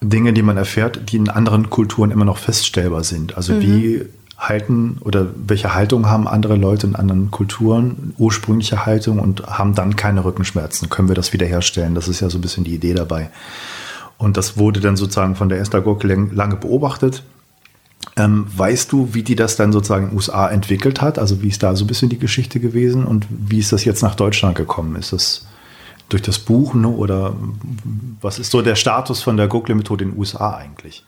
Dinge, die man erfährt, die in anderen Kulturen immer noch feststellbar sind. Also mhm. wie halten oder welche Haltung haben andere Leute in anderen Kulturen, ursprüngliche Haltung und haben dann keine Rückenschmerzen. Können wir das wiederherstellen? Das ist ja so ein bisschen die Idee dabei. Und das wurde dann sozusagen von der Esther Gurke lange beobachtet. Ähm, weißt du, wie die das dann sozusagen in den USA entwickelt hat? Also wie ist da so ein bisschen die Geschichte gewesen und wie ist das jetzt nach Deutschland gekommen? Ist das durch das Buch ne, oder was ist so der Status von der Gurkle-Methode in den USA eigentlich?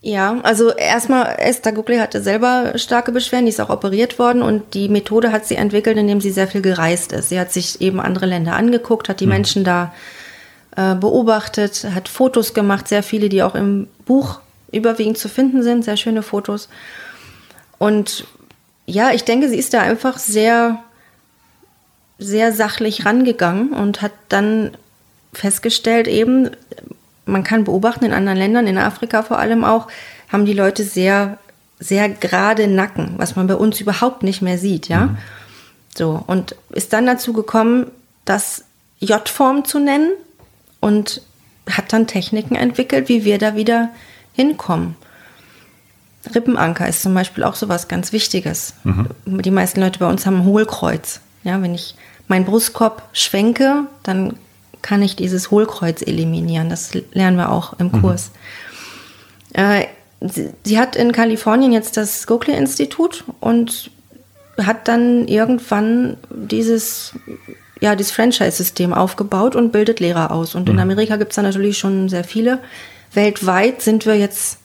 Ja, also erstmal, Esther Gugli hatte selber starke Beschwerden, die ist auch operiert worden und die Methode hat sie entwickelt, indem sie sehr viel gereist ist. Sie hat sich eben andere Länder angeguckt, hat die mhm. Menschen da äh, beobachtet, hat Fotos gemacht, sehr viele, die auch im Buch überwiegend zu finden sind, sehr schöne Fotos. Und ja, ich denke, sie ist da einfach sehr, sehr sachlich rangegangen und hat dann festgestellt, eben, man kann beobachten in anderen Ländern, in Afrika vor allem auch, haben die Leute sehr, sehr gerade Nacken, was man bei uns überhaupt nicht mehr sieht, ja. Mhm. So, und ist dann dazu gekommen, das J-Form zu nennen und hat dann Techniken entwickelt, wie wir da wieder hinkommen. Rippenanker ist zum Beispiel auch so was ganz Wichtiges. Mhm. Die meisten Leute bei uns haben ein Hohlkreuz. Ja, wenn ich meinen Brustkorb schwenke, dann kann ich dieses Hohlkreuz eliminieren. Das lernen wir auch im mhm. Kurs. Mhm. Äh, sie, sie, hat in Kalifornien jetzt das Gokli-Institut und hat dann irgendwann dieses, ja, dieses Franchise-System aufgebaut und bildet Lehrer aus. Und mhm. in Amerika gibt es da natürlich schon sehr viele. Weltweit sind wir jetzt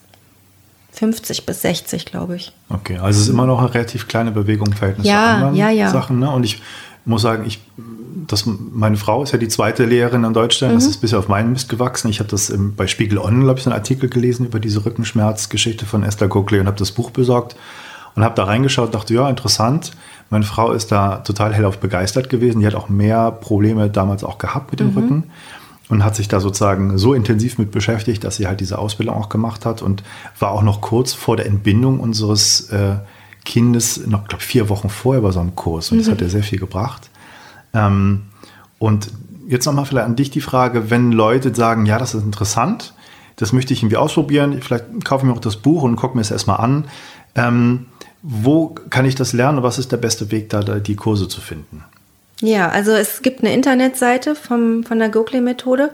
50 bis 60, glaube ich. Okay, also es ist immer noch eine relativ kleine Bewegung im Verhältnis ja, zu anderen ja, ja. Sachen. Ne? Und ich muss sagen, ich, das, meine Frau ist ja die zweite Lehrerin in Deutschland. Mhm. Das ist bisher auf meinen Mist gewachsen. Ich habe das im, bei Spiegel Online, glaube ich, einen Artikel gelesen über diese Rückenschmerzgeschichte von Esther Coakley und habe das Buch besorgt und habe da reingeschaut, dachte, ja, interessant. Meine Frau ist da total hellauf begeistert gewesen. Die hat auch mehr Probleme damals auch gehabt mit dem mhm. Rücken. und hat sich da sozusagen so intensiv mit beschäftigt, dass sie halt diese Ausbildung auch gemacht hat und war auch noch kurz vor der Entbindung unseres äh, Kindes, noch glaube vier Wochen vorher bei so einem Kurs und mhm. das hat ja sehr viel gebracht. Ähm, und jetzt nochmal vielleicht an dich die Frage, wenn Leute sagen, ja, das ist interessant, das möchte ich irgendwie ausprobieren, vielleicht kaufe ich mir auch das Buch und gucke mir es erstmal an. Ähm, wo kann ich das lernen? Was ist der beste Weg, da die Kurse zu finden? Ja, also es gibt eine Internetseite vom, von der GoClay-Methode,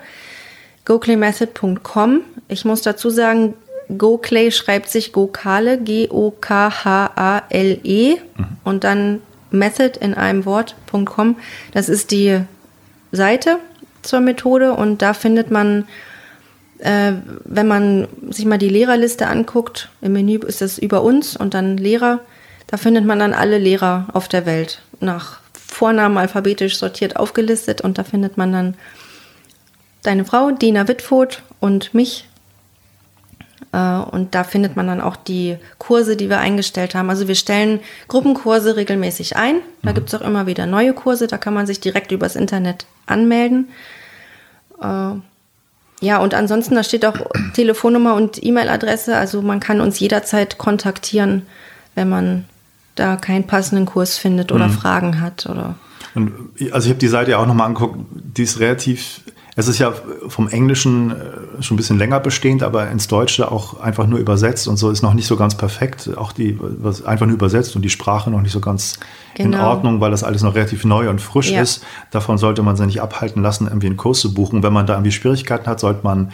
goclaymethod.com. Ich muss dazu sagen, GoClay schreibt sich Gokale, G-O-K-H-A-L-E mhm. und dann Method in einem Wort.com. Das ist die Seite zur Methode und da findet man, äh, wenn man sich mal die Lehrerliste anguckt, im Menü ist es über uns und dann Lehrer, da findet man dann alle Lehrer auf der Welt nach Vornamen alphabetisch sortiert aufgelistet und da findet man dann deine Frau, Dina Wittfurt und mich. Äh, und da findet man dann auch die Kurse, die wir eingestellt haben. Also wir stellen Gruppenkurse regelmäßig ein. Da mhm. gibt es auch immer wieder neue Kurse. Da kann man sich direkt übers Internet anmelden. Äh, ja, und ansonsten, da steht auch Telefonnummer und E-Mail-Adresse. Also man kann uns jederzeit kontaktieren, wenn man da keinen passenden Kurs findet oder mhm. Fragen hat oder. Und, also ich habe die Seite ja auch nochmal angeguckt, die ist relativ, es ist ja vom Englischen äh, schon ein bisschen länger bestehend, aber ins Deutsche auch einfach nur übersetzt und so ist noch nicht so ganz perfekt. Auch die, was einfach nur übersetzt und die Sprache noch nicht so ganz genau. in Ordnung, weil das alles noch relativ neu und frisch ja. ist. Davon sollte man sich nicht abhalten lassen, irgendwie einen Kurs zu buchen. Wenn man da irgendwie Schwierigkeiten hat, sollte man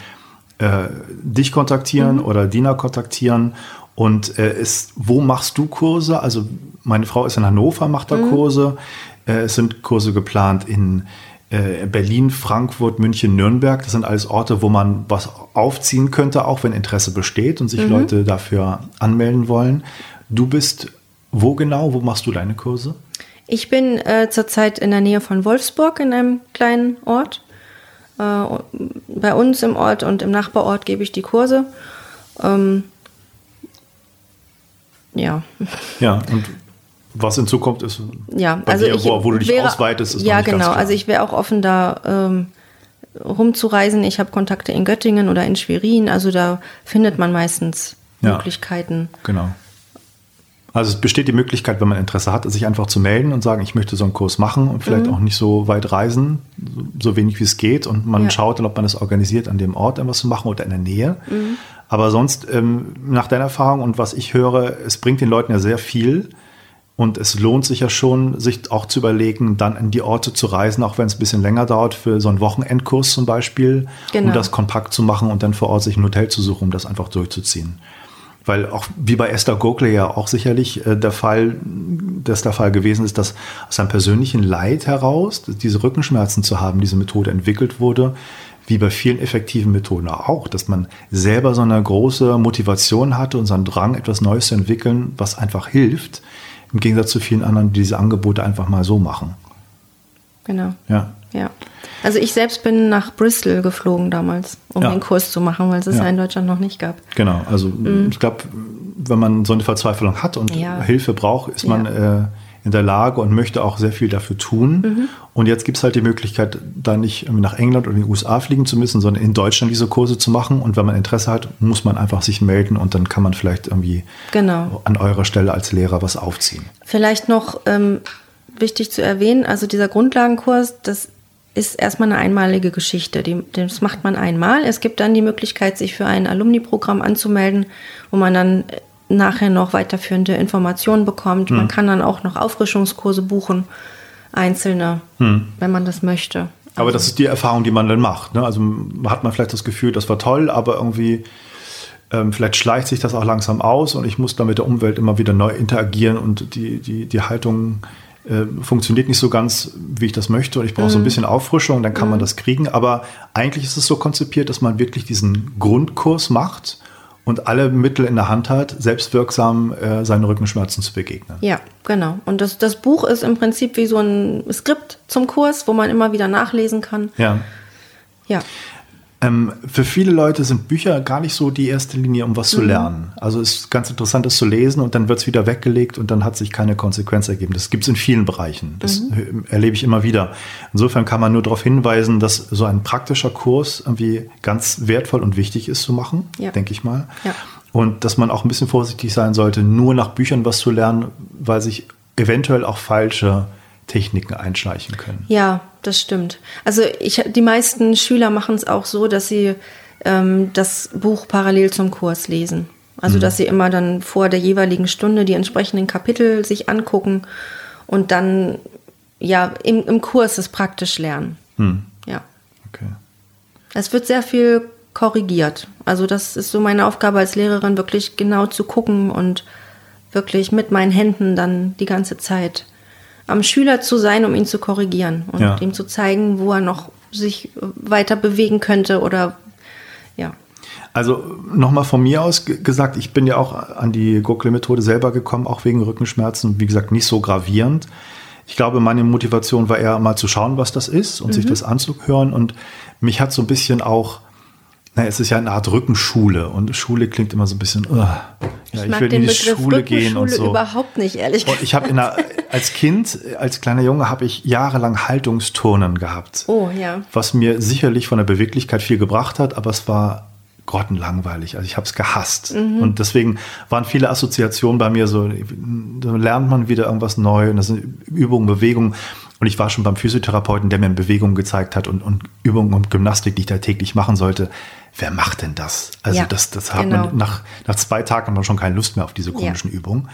äh, dich kontaktieren mhm. oder Dina kontaktieren und äh, ist, wo machst du Kurse? Also meine Frau ist in Hannover, macht da mhm. Kurse. Äh, es sind Kurse geplant in Berlin, Frankfurt, München, Nürnberg. Das sind alles Orte, wo man was aufziehen könnte, auch wenn Interesse besteht und sich mhm. Leute dafür anmelden wollen. Du bist wo genau? Wo machst du deine Kurse? Ich bin äh, zurzeit in der Nähe von Wolfsburg in einem kleinen Ort. Äh, bei uns im Ort und im Nachbarort gebe ich die Kurse. Ähm, ja. Ja, und was in Zukunft ist, ja, also dir, ich wo, wo, du dich wäre, ausweitest, ist Ja, genau. Also ich wäre auch offen, da ähm, rumzureisen. Ich habe Kontakte in Göttingen oder in Schwerin. Also da findet man meistens ja, Möglichkeiten. Genau. Also es besteht die Möglichkeit, wenn man Interesse hat, sich einfach zu melden und sagen, ich möchte so einen Kurs machen und vielleicht mhm. auch nicht so weit reisen, so wenig wie es geht. Und man ja. schaut dann, ob man das organisiert, an dem Ort etwas zu machen oder in der Nähe. Mhm. Aber sonst, ähm, nach deiner Erfahrung und was ich höre, es bringt den Leuten ja sehr viel. Und es lohnt sich ja schon, sich auch zu überlegen, dann in die Orte zu reisen, auch wenn es ein bisschen länger dauert, für so einen Wochenendkurs zum Beispiel, genau. um das kompakt zu machen und dann vor Ort sich ein Hotel zu suchen, um das einfach durchzuziehen. Weil auch wie bei Esther Gokley ja auch sicherlich äh, der Fall, dass der Fall gewesen ist, dass aus seinem persönlichen Leid heraus, diese Rückenschmerzen zu haben, diese Methode entwickelt wurde, wie bei vielen effektiven Methoden auch, dass man selber so eine große Motivation hatte und so einen Drang, etwas Neues zu entwickeln, was einfach hilft, im Gegensatz zu vielen anderen, die diese Angebote einfach mal so machen. Genau. Ja. Ja. Also ich selbst bin nach Bristol geflogen damals, um ja. den Kurs zu machen, weil es es ja. in Deutschland noch nicht gab. Genau. Also mhm. ich glaube, wenn man so eine Verzweiflung hat und ja. Hilfe braucht, ist man äh, in der Lage und möchte auch sehr viel dafür tun. Mhm. Und jetzt gibt es halt die Möglichkeit, da nicht nach England oder in die USA fliegen zu müssen, sondern in Deutschland diese Kurse zu machen. Und wenn man Interesse hat, muss man einfach sich melden und dann kann man vielleicht irgendwie genau. an eurer Stelle als Lehrer was aufziehen. Vielleicht noch ähm, wichtig zu erwähnen, also dieser Grundlagenkurs, das ist erstmal eine einmalige Geschichte. Die, das macht man einmal. Es gibt dann die Möglichkeit, sich für ein Alumni-Programm anzumelden, wo man dann nachher noch weiterführende Informationen bekommt. Hm. Man kann dann auch noch Auffrischungskurse buchen, einzelne, hm. wenn man das möchte. Aber das ist die Erfahrung, die man dann macht. Ne? Also hat man vielleicht das Gefühl, das war toll, aber irgendwie ähm, vielleicht schleicht sich das auch langsam aus und ich muss dann mit der Umwelt immer wieder neu interagieren und die, die, die Haltung äh, funktioniert nicht so ganz, wie ich das möchte und ich brauche mhm. so ein mhm. bisschen Auffrischung, dann kann mhm. man das kriegen. Aber eigentlich ist es so konzipiert, dass man wirklich diesen Grundkurs macht und alle Mittel in der Hand hat, selbstwirksam äh, seinen Rückenschmerzen zu begegnen. Ja, genau. Und das, das Buch ist im Prinzip wie so ein Skript zum Kurs, wo man immer wieder nachlesen kann. Ja. Ja. Ähm, für viele Leute sind Bücher gar nicht so die erste Linie, um was zu Mhm. lernen. Also es ist ganz interessant, das zu lesen und dann wird es wieder weggelegt und dann hat sich keine Konsequenz ergeben. Das gibt es in vielen Bereichen. Das Mhm. äh, erlebe ich immer wieder. Insofern kann man nur darauf hinweisen, dass so ein praktischer Kurs irgendwie ganz wertvoll und wichtig ist zu machen, Ja. denke ich mal. Ja. Und dass man auch ein bisschen vorsichtig sein sollte, nur nach Büchern was zu lernen, weil sich eventuell auch falsche Techniken einschleichen können. Ja, das stimmt. Also ich, die meisten Schüler machen es auch so, dass sie ähm, das Buch parallel zum Kurs lesen. Also dass sie immer dann vor der jeweiligen Stunde die entsprechenden Kapitel sich angucken und dann ja im, im Kurs es praktisch lernen. Ja. Okay. Es wird sehr viel korrigiert. Also das ist so meine Aufgabe als Lehrerin, wirklich genau zu gucken und wirklich mit meinen Händen dann die ganze Zeit am Schüler zu sein, um ihn zu korrigieren und Ja. ihm zu zeigen, wo er noch sich weiter bewegen könnte oder ja. Also nochmal von mir aus ge- gesagt, ich bin ja auch an die Gurkle-Methode selber gekommen, auch wegen Rückenschmerzen. Wie gesagt, nicht so gravierend. Ich glaube, meine Motivation war eher mal zu schauen, was das ist und sich das anzuhören. Und mich hat so ein bisschen auch, na, es ist ja eine Art Rückenschule und Schule klingt immer so ein bisschen, uh, ja, ich, mag will in die Begriff Schule gehen und so. überhaupt nicht, ehrlich Und ich habe als Kind, als kleiner Junge, habe ich jahrelang Haltungsturnen gehabt. Oh, ja. Was mir sicherlich von der Beweglichkeit viel gebracht hat, aber es war grottenlangweilig. Also ich habe es gehasst. Mhm. Und deswegen waren viele Assoziationen bei mir so, da lernt man wieder irgendwas neu und das sind Übungen, Bewegungen. Und ich war schon beim Physiotherapeuten, der mir Bewegungen gezeigt hat und, und Übungen und Gymnastik, die ich da täglich machen sollte. Wer macht denn das? Also Ja, das, das hat genau. man nach, nach zwei Tagen hat man schon keine Lust mehr auf diese komischen Übungen.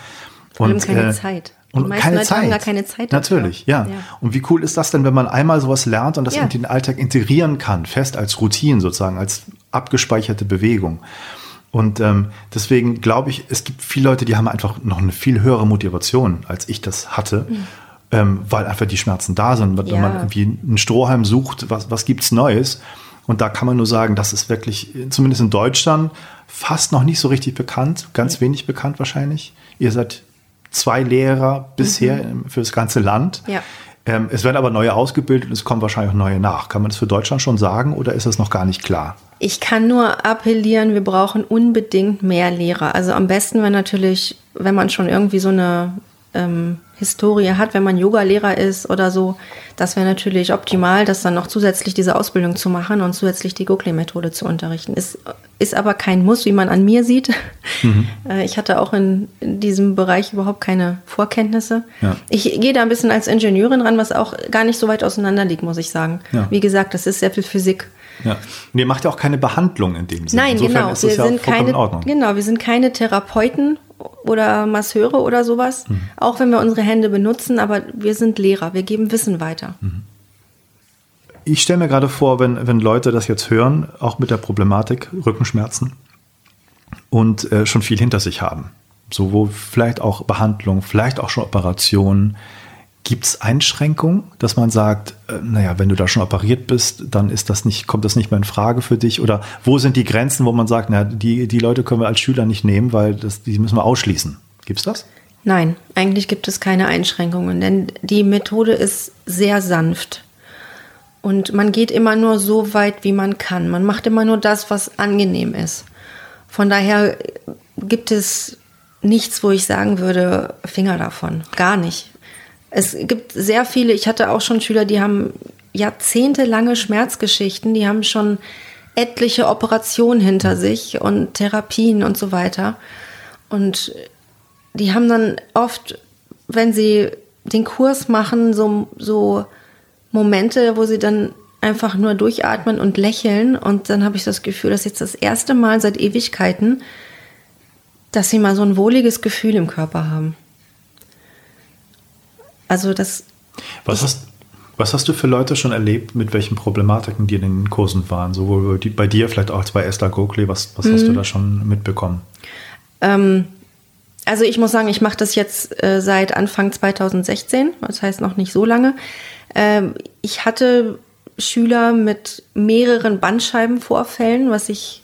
Vor allem keine Zeit. Die Und keine Leute Zeit. haben gar keine Zeit. Natürlich, ja. Ja. Und wie cool ist das denn, wenn man einmal sowas lernt und das Ja. in den Alltag integrieren kann, fest als Routine sozusagen, als abgespeicherte Bewegung. Und ähm, deswegen glaube ich, es gibt viele Leute, die haben einfach noch eine viel höhere Motivation, als ich das hatte, ähm, weil einfach die Schmerzen da sind. Wenn Mhm. Ja. man irgendwie einen Strohhalm sucht, was, was gibt's Neues? Und da kann man nur sagen, das ist wirklich, zumindest in Deutschland, fast noch nicht so richtig bekannt, ganz wenig bekannt wahrscheinlich. Ihr seid zwei Lehrer bisher im- für das ganze Land. Mhm. Ja. Ähm, es werden aber neue ausgebildet und es kommen wahrscheinlich auch neue nach. Kann man das für Deutschland schon sagen oder ist das noch gar nicht klar? Ich kann nur appellieren, wir brauchen unbedingt mehr Lehrer. Also am besten, wenn natürlich, wenn man schon irgendwie so eine ähm, Historie hat, wenn man Yoga-Lehrer ist oder so, das wäre natürlich optimal, das dann noch zusätzlich diese Ausbildung zu machen und zusätzlich die Gokle-Methode zu unterrichten. Ist, ist aber kein Muss, wie man an mir sieht. Äh, Ich hatte auch in, in diesem Bereich überhaupt keine Vorkenntnisse. Ja. Ich gehe da ein bisschen als Ingenieurin ran, was auch gar nicht so weit auseinander liegt, muss ich sagen. Ja. Wie gesagt, das ist sehr viel Physik. Ja. Und ihr macht ja auch keine Behandlung in dem Sinne. Nein, Insofern genau. das ja sind keine, genau, wir sind keine Therapeuten oder Masseure oder sowas. Mhm. Auch wenn wir unsere Hände benutzen, aber wir sind Lehrer. Wir geben Wissen weiter. Mhm. Ich stelle mir gerade vor, wenn, wenn Leute das jetzt hören, auch mit der Problematik Rückenschmerzen und äh, schon viel hinter sich haben. Sowohl vielleicht auch Behandlung, vielleicht auch schon Operationen. Gibt es Einschränkungen, dass man sagt, äh, naja, wenn du da schon operiert bist, dann ist das nicht, kommt das nicht mehr in Frage für dich? Oder wo sind die Grenzen, wo man sagt, na, die, die Leute können wir als Schüler nicht nehmen, weil das, die müssen wir ausschließen? Gibt es das? Nein, eigentlich gibt es keine Einschränkungen, denn die Methode ist sehr sanft. Und man geht immer nur so weit, wie man kann. Man macht immer nur das, was angenehm ist. Von daher gibt es nichts, wo ich sagen würde, Finger davon. Gar nicht. Es gibt sehr viele, ich hatte auch schon Schüler, die haben jahrzehntelange Schmerzgeschichten, die haben schon etliche Operationen hinter sich und Therapien und so weiter. Und die haben dann oft, wenn sie den Kurs machen, so, so Momente, wo sie dann einfach nur durchatmen und lächeln. Und dann habe ich das Gefühl, dass jetzt das erste Mal seit Ewigkeiten, dass sie mal so ein wohliges Gefühl im Körper haben. Also das, Was hast, was hast du für Leute schon erlebt, mit welchen Problematiken die in den Kursen waren? Sowohl bei dir, vielleicht auch bei Esther Gokli. Was, was hast du da schon mitbekommen? ähm, also ich muss sagen, ich mache das jetzt äh, seit Anfang 2016, das heißt noch nicht so lange. Ähm, ich hatte Schüler mit mehreren Bandscheibenvorfällen, was ich,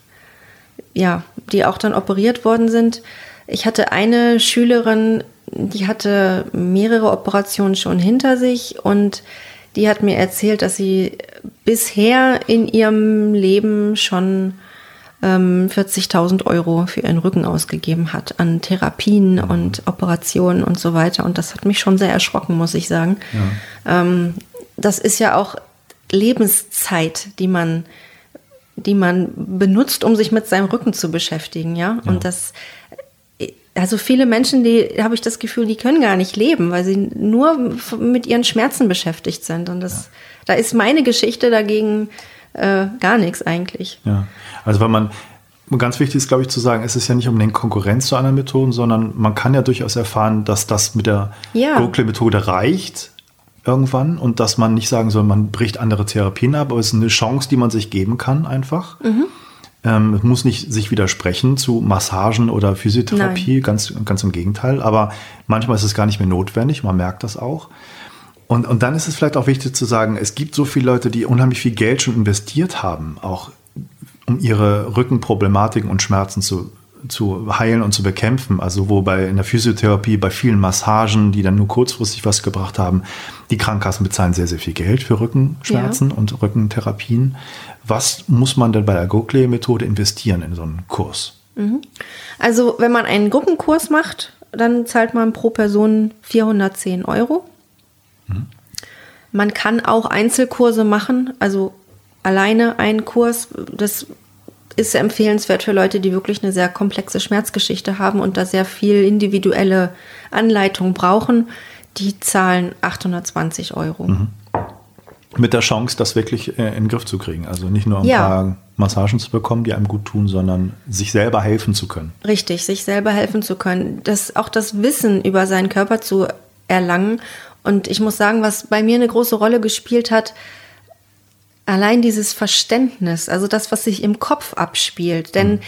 ja, die auch dann operiert worden sind. Ich hatte eine Schülerin, die hatte mehrere Operationen schon hinter sich und die hat mir erzählt, dass sie bisher in ihrem Leben schon ähm, 40.000 Euro für ihren Rücken ausgegeben hat an Therapien mhm. und Operationen und so weiter. Und das hat mich schon sehr erschrocken, muss ich sagen. Ja. Ähm, das ist ja auch Lebenszeit, die man, die man benutzt, um sich mit seinem Rücken zu beschäftigen, ja. ja. Und das, also viele Menschen, die habe ich das Gefühl, die können gar nicht leben, weil sie nur mit ihren Schmerzen beschäftigt sind. Und das, ja. da ist meine Geschichte dagegen äh, gar nichts eigentlich. Ja, also weil man, ganz wichtig ist, glaube ich, zu sagen, es ist ja nicht unbedingt Konkurrenz zu anderen Methoden, sondern man kann ja durchaus erfahren, dass das mit der ja. Go-Methode reicht irgendwann und dass man nicht sagen soll, man bricht andere Therapien ab, aber es ist eine Chance, die man sich geben kann einfach. Mhm. Ähm, es muss nicht sich widersprechen zu Massagen oder Physiotherapie, ganz, ganz im Gegenteil. Aber manchmal ist es gar nicht mehr notwendig, man merkt das auch. Und, und dann ist es vielleicht auch wichtig zu sagen, es gibt so viele Leute, die unheimlich viel Geld schon investiert haben, auch um ihre Rückenproblematiken und Schmerzen zu zu heilen und zu bekämpfen. Also wobei in der Physiotherapie bei vielen Massagen, die dann nur kurzfristig was gebracht haben, die Krankenkassen bezahlen sehr, sehr viel Geld für Rückenschmerzen ja. und Rückentherapien. Was muss man denn bei der Gokle-Methode investieren in so einen Kurs? Mhm. Also wenn man einen Gruppenkurs macht, dann zahlt man pro Person 410 Euro. Mhm. Man kann auch Einzelkurse machen, also alleine einen Kurs. Das ist empfehlenswert für Leute, die wirklich eine sehr komplexe Schmerzgeschichte haben und da sehr viel individuelle Anleitung brauchen. Die zahlen 820 Euro. Mhm. Mit der Chance, das wirklich äh, in den Griff zu kriegen. Also nicht nur ein ja. paar Massagen zu bekommen, die einem gut tun, sondern sich selber helfen zu können. Richtig, sich selber helfen zu können. Das, auch das Wissen über seinen Körper zu erlangen. Und ich muss sagen, was bei mir eine große Rolle gespielt hat, allein dieses Verständnis, also das, was sich im Kopf abspielt. Denn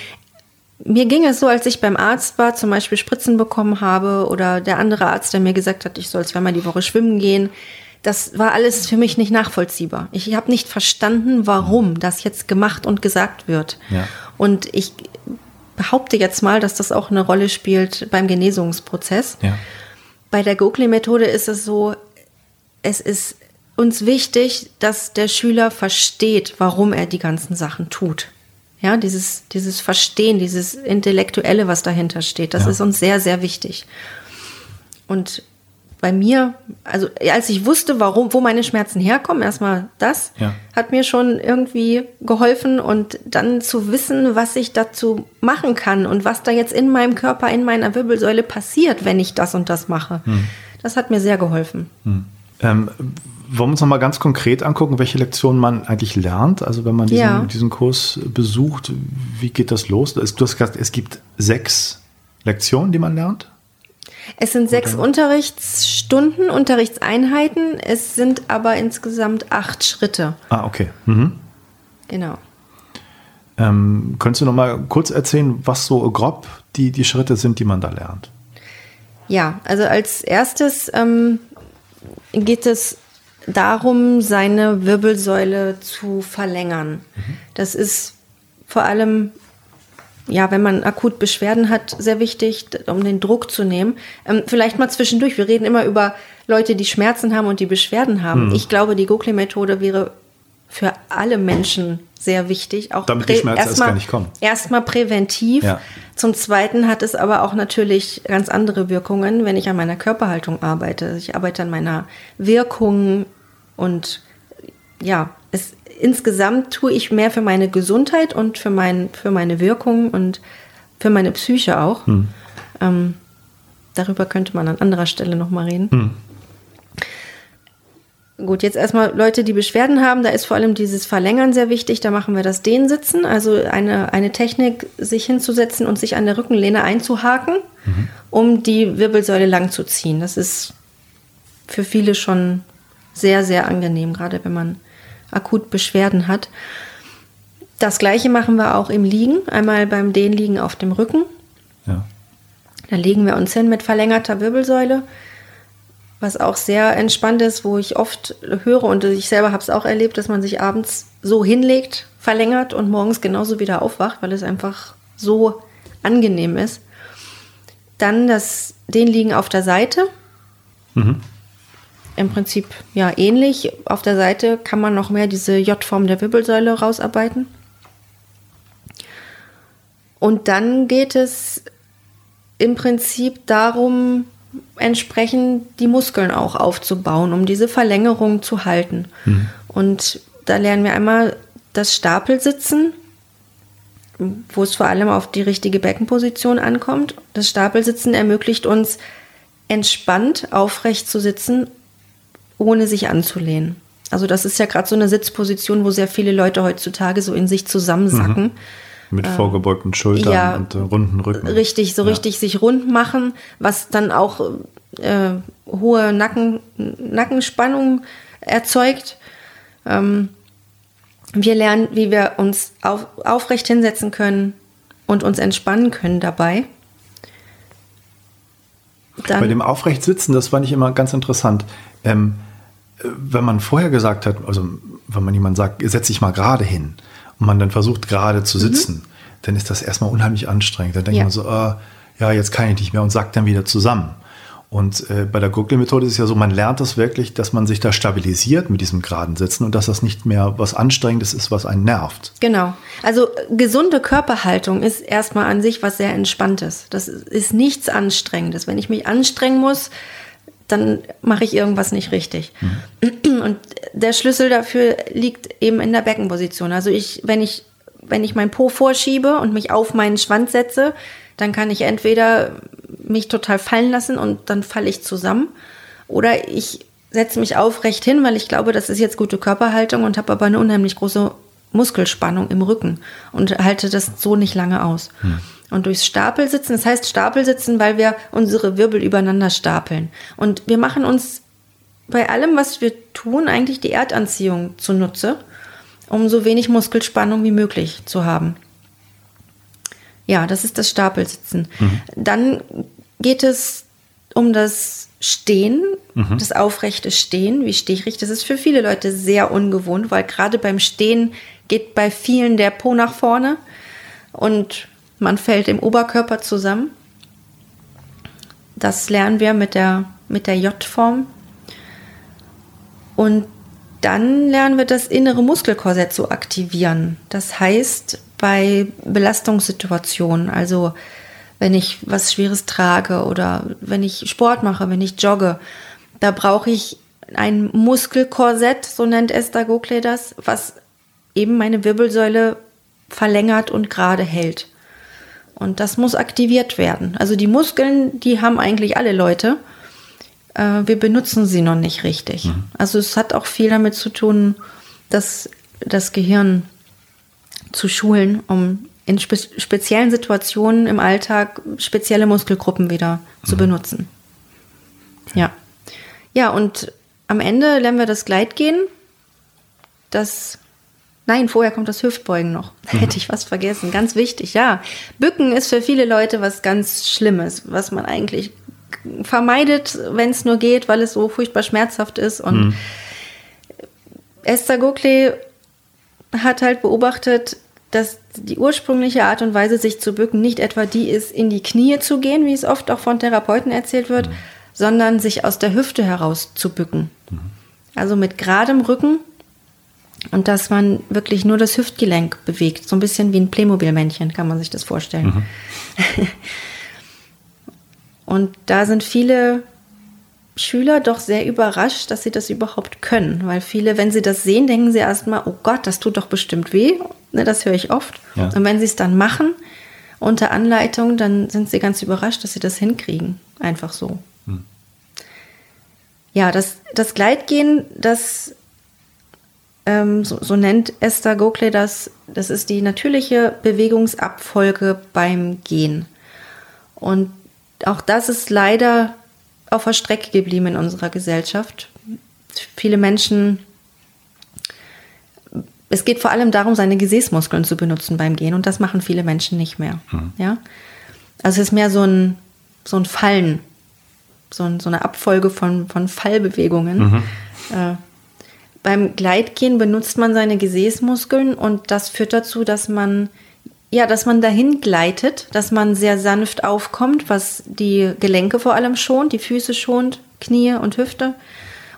mir ging es so, als ich beim Arzt war, zum Beispiel Spritzen bekommen habe oder der andere Arzt, der mir gesagt hat, ich soll zweimal die Woche schwimmen gehen. Das war alles für mich nicht nachvollziehbar. Ich habe nicht verstanden, warum das jetzt gemacht und gesagt wird. Ja. Und ich behaupte jetzt mal, dass das auch eine Rolle spielt beim Genesungsprozess. Ja. Bei der Gokli-Methode ist es so, es ist uns wichtig, dass der Schüler versteht, warum er die ganzen Sachen tut. Ja, dieses, dieses Verstehen, dieses Intellektuelle, was dahinter steht, das ja. ist uns sehr, sehr wichtig. Und bei mir, also als ich wusste, warum, wo meine Schmerzen herkommen, erstmal das, ja. hat mir schon irgendwie geholfen und dann zu wissen, was ich dazu machen kann und was da jetzt in meinem Körper, in meiner Wirbelsäule passiert, wenn ich das und das mache. Hm. Das hat mir sehr geholfen. Hm. Ähm, wollen wir uns noch mal ganz konkret angucken, welche Lektionen man eigentlich lernt? Also wenn man diesen, ja. diesen Kurs besucht, wie geht das los? Du hast gesagt, es gibt sechs Lektionen, die man lernt? Es sind sechs Oder? Unterrichtsstunden, Unterrichtseinheiten. Es sind aber insgesamt acht Schritte. Ah, okay. Mhm. Genau. Ähm, könntest du noch mal kurz erzählen, was so grob die, die Schritte sind, die man da lernt? Ja, also als erstes ähm, geht es darum, seine Wirbelsäule zu verlängern. Das ist vor allem, ja, wenn man akut Beschwerden hat, sehr wichtig, um den Druck zu nehmen. Ähm, vielleicht mal zwischendurch. Wir reden immer über Leute, die Schmerzen haben und die Beschwerden haben. Mhm. Ich glaube, die Gokli-Methode wäre für alle Menschen sehr wichtig. Auch Damit die Schmerzen erst gar nicht kommen. Erstmal präventiv. Ja. Zum Zweiten hat es aber auch natürlich ganz andere Wirkungen, wenn ich an meiner Körperhaltung arbeite. Ich arbeite an meiner Wirkung und ja, es, insgesamt tue ich mehr für meine Gesundheit und für, mein, für meine Wirkung und für meine Psyche auch. Hm. Ähm, darüber könnte man an anderer Stelle nochmal reden. Hm. Gut, jetzt erstmal Leute, die Beschwerden haben, da ist vor allem dieses Verlängern sehr wichtig. Da machen wir das Dehnsitzen, also eine, eine Technik, sich hinzusetzen und sich an der Rückenlehne einzuhaken, mhm. um die Wirbelsäule lang zu ziehen. Das ist für viele schon sehr, sehr angenehm, gerade wenn man akut Beschwerden hat. Das gleiche machen wir auch im Liegen, einmal beim Dehnliegen auf dem Rücken. Ja. Da legen wir uns hin mit verlängerter Wirbelsäule was auch sehr entspannt ist, wo ich oft höre und ich selber habe es auch erlebt, dass man sich abends so hinlegt, verlängert und morgens genauso wieder aufwacht, weil es einfach so angenehm ist. Dann das, den liegen auf der Seite. Mhm. im Prinzip ja ähnlich. Auf der Seite kann man noch mehr diese J-Form der Wirbelsäule rausarbeiten. Und dann geht es im Prinzip darum, entsprechend die Muskeln auch aufzubauen, um diese Verlängerung zu halten. Mhm. Und da lernen wir einmal das Stapelsitzen, wo es vor allem auf die richtige Beckenposition ankommt. Das Stapelsitzen ermöglicht uns, entspannt aufrecht zu sitzen, ohne sich anzulehnen. Also das ist ja gerade so eine Sitzposition, wo sehr viele Leute heutzutage so in sich zusammensacken. Mhm. Mit ähm, vorgebeugten Schultern ja, und äh, runden Rücken. Richtig, so ja. richtig sich rund machen, was dann auch äh, hohe Nacken, Nackenspannung erzeugt. Ähm, wir lernen, wie wir uns auf, aufrecht hinsetzen können und uns entspannen können dabei. Dann Bei dem aufrecht sitzen, das fand ich immer ganz interessant. Ähm, wenn man vorher gesagt hat, also wenn man jemand sagt, setz dich mal gerade hin und man dann versucht gerade zu mhm. sitzen, mhm. dann ist das erstmal unheimlich anstrengend. Dann denkt ja. man so, äh, ja, jetzt kann ich nicht mehr und sagt dann wieder zusammen. Und äh, bei der Google-Methode ist es ja so, man lernt das wirklich, dass man sich da stabilisiert mit diesem geraden Sitzen und dass das nicht mehr was Anstrengendes ist, was einen nervt. Genau. Also gesunde Körperhaltung ist erstmal an sich was sehr Entspanntes. Das ist nichts Anstrengendes. Wenn ich mich anstrengen muss, dann mache ich irgendwas nicht richtig. Mhm. Und der Schlüssel dafür liegt eben in der Beckenposition. Also ich, wenn ich, wenn ich mein Po vorschiebe und mich auf meinen Schwanz setze, dann kann ich entweder mich total fallen lassen und dann falle ich zusammen. Oder ich setze mich aufrecht hin, weil ich glaube, das ist jetzt gute Körperhaltung und habe aber eine unheimlich große Muskelspannung im Rücken und halte das so nicht lange aus. Hm. Und durchs Stapelsitzen, das heißt Stapelsitzen, weil wir unsere Wirbel übereinander stapeln. Und wir machen uns bei allem, was wir tun, eigentlich die Erdanziehung zunutze, um so wenig Muskelspannung wie möglich zu haben. Ja, das ist das Stapelsitzen. Mhm. Dann geht es um das Stehen, mhm. das aufrechte Stehen. Wie stehe ich richtig? Das ist für viele Leute sehr ungewohnt, weil gerade beim Stehen geht bei vielen der Po nach vorne und man fällt im Oberkörper zusammen. Das lernen wir mit der, mit der J-Form. Und dann lernen wir das innere Muskelkorsett zu aktivieren. Das heißt, bei Belastungssituationen, also wenn ich was Schweres trage oder wenn ich Sport mache, wenn ich jogge, da brauche ich ein Muskelkorsett, so nennt Esther Gokhale das, was eben meine Wirbelsäule verlängert und gerade hält. Und das muss aktiviert werden. Also die Muskeln, die haben eigentlich alle Leute. Äh, wir benutzen sie noch nicht richtig. Mhm. Also es hat auch viel damit zu tun, dass das Gehirn zu schulen, um in spe speziellen Situationen im Alltag spezielle Muskelgruppen wieder mhm. zu benutzen. Ja. Ja, und am Ende lernen wir das Gleitgehen. Das Nein, vorher kommt das Hüftbeugen noch. Hätte ich was vergessen. Ganz wichtig, ja. Bücken ist für viele Leute was ganz Schlimmes, was man eigentlich vermeidet, wenn es nur geht, weil es so furchtbar schmerzhaft ist. Und mhm. Esther Gokhale hat halt beobachtet, dass die ursprüngliche Art und Weise, sich zu bücken, nicht etwa die ist, in die Knie zu gehen, wie es oft auch von Therapeuten erzählt wird, mhm. sondern sich aus der Hüfte heraus zu bücken. Mhm. Also mit geradem Rücken und dass man wirklich nur das Hüftgelenk bewegt. So ein bisschen wie ein Playmobil-Männchen, kann man sich das vorstellen. Mhm. und da sind viele Schüler doch sehr überrascht, dass sie das überhaupt können. Weil viele, wenn sie das sehen, denken sie erstmal, oh Gott, das tut doch bestimmt weh. Ne, das höre ich oft. Ja. Und wenn sie es dann machen, unter Anleitung, dann sind sie ganz überrascht, dass sie das hinkriegen. Einfach so. Hm. Ja, das, das Gleitgehen, das ähm, so, so, nennt Esther Gokhale das, das ist die natürliche Bewegungsabfolge beim Gehen. Und auch das ist leider auf der Strecke geblieben in unserer Gesellschaft. Viele Menschen, es geht vor allem darum, seine Gesäßmuskeln zu benutzen beim Gehen und das machen viele Menschen nicht mehr. Mhm. Ja? Also es ist mehr so ein, so ein Fallen, so, ein, so eine Abfolge von, von Fallbewegungen. Mhm. Äh, beim Gleitgehen benutzt man seine Gesäßmuskeln und das führt dazu, dass man ja, dass man dahin gleitet, dass man sehr sanft aufkommt, was die Gelenke vor allem schont, die Füße schont, Knie und Hüfte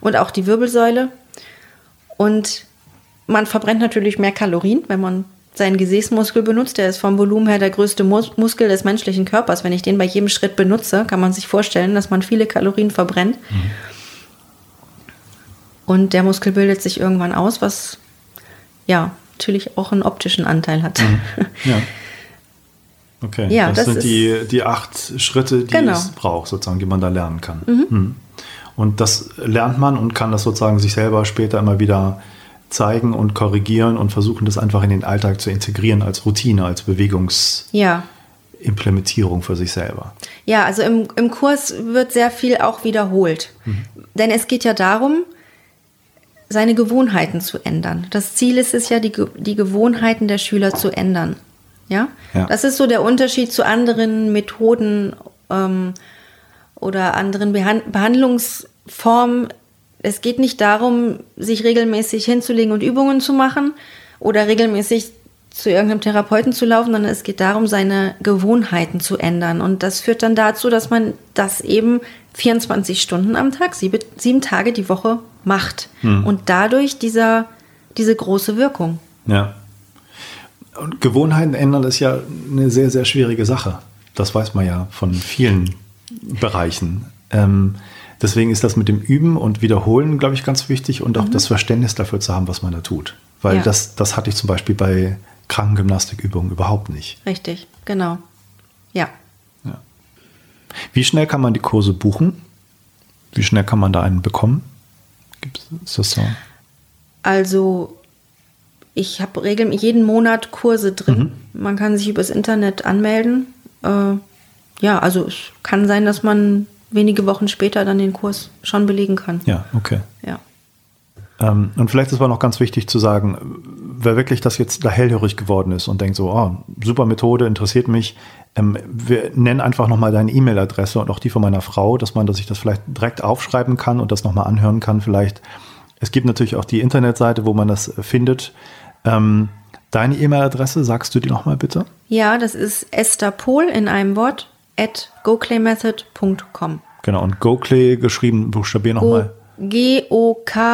und auch die Wirbelsäule. Und man verbrennt natürlich mehr Kalorien, wenn man seinen Gesäßmuskel benutzt. Der ist vom Volumen her der größte Mus Muskel des menschlichen Körpers. Wenn ich den bei jedem Schritt benutze, kann man sich vorstellen, dass man viele Kalorien verbrennt. Mhm. Und der Muskel bildet sich irgendwann aus, was ja natürlich auch einen optischen Anteil hat. Mhm. Ja. Okay, ja, das, das sind die, die acht Schritte, die genau. es braucht, sozusagen, die man da lernen kann. Mhm. Mhm. Und das lernt man und kann das sozusagen sich selber später immer wieder zeigen und korrigieren und versuchen, das einfach in den Alltag zu integrieren als Routine, als Bewegungsimplementierung ja. für sich selber. Ja, also im, im Kurs wird sehr viel auch wiederholt. Mhm. Denn es geht ja darum, seine Gewohnheiten zu ändern. Das Ziel ist es ja, die, die Gewohnheiten der Schüler zu ändern. Ja? ja? Das ist so der Unterschied zu anderen Methoden ähm, oder anderen Behand Behandlungsformen es geht nicht darum, sich regelmäßig hinzulegen und Übungen zu machen oder regelmäßig zu irgendeinem Therapeuten zu laufen, sondern es geht darum, seine Gewohnheiten zu ändern. Und das führt dann dazu, dass man das eben 24 Stunden am Tag, sieben, sieben Tage die Woche macht. Hm. Und dadurch dieser, diese große Wirkung. Ja. Und Gewohnheiten ändern ist ja eine sehr, sehr schwierige Sache. Das weiß man ja von vielen Bereichen. Ähm, Deswegen ist das mit dem Üben und Wiederholen, glaube ich, ganz wichtig und auch mhm. das Verständnis dafür zu haben, was man da tut. Weil ja. das, das hatte ich zum Beispiel bei Krankengymnastikübungen überhaupt nicht. Richtig, genau. Ja. ja. Wie schnell kann man die Kurse buchen? Wie schnell kann man da einen bekommen? Gibt es das so? Also, ich habe regelmäßig jeden Monat Kurse drin. Mhm. Man kann sich übers Internet anmelden. Äh, ja, also es kann sein, dass man wenige Wochen später dann den Kurs schon belegen kann. Ja, okay. Ja. Ähm, und vielleicht ist aber noch ganz wichtig zu sagen, wer wirklich das jetzt da hellhörig geworden ist und denkt so, oh, super Methode, interessiert mich, ähm, wir nennen einfach nochmal deine E-Mail-Adresse und auch die von meiner Frau, dass man, dass ich das vielleicht direkt aufschreiben kann und das nochmal anhören kann vielleicht. Es gibt natürlich auch die Internetseite, wo man das findet. Ähm, deine E-Mail-Adresse, sagst du die nochmal bitte? Ja, das ist Esther Pohl in einem Wort, at goclaymethod.com. Genau, und Goclay geschrieben, buchstabier nochmal. G-O-K-H-A-L-E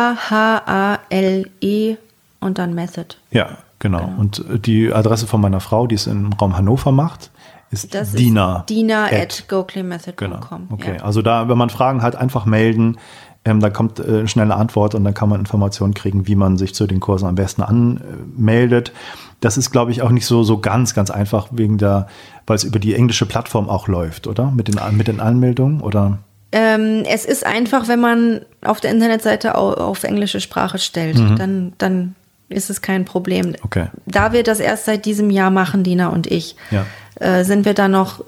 und dann Method. Ja, genau. genau. Und äh, die Adresse von meiner Frau, die es im Raum Hannover macht, ist das Dina. Ist Dina at, at goclaymethod.com. Genau. Okay, ja. also da, wenn man Fragen hat, einfach melden. Ähm, da kommt äh, schnelle Antwort und dann kann man Informationen kriegen, wie man sich zu den Kursen am besten anmeldet. Das ist, glaube ich, auch nicht so, so ganz, ganz einfach wegen der, weil es über die englische Plattform auch läuft, oder? Mit den, mit den Anmeldungen, oder? Ähm, es ist einfach, wenn man auf der Internetseite auf, auf englische Sprache stellt, mhm. dann, dann ist es kein Problem. Okay. Da wir das erst seit diesem Jahr machen, Dina und ich, ja. äh, sind wir da noch,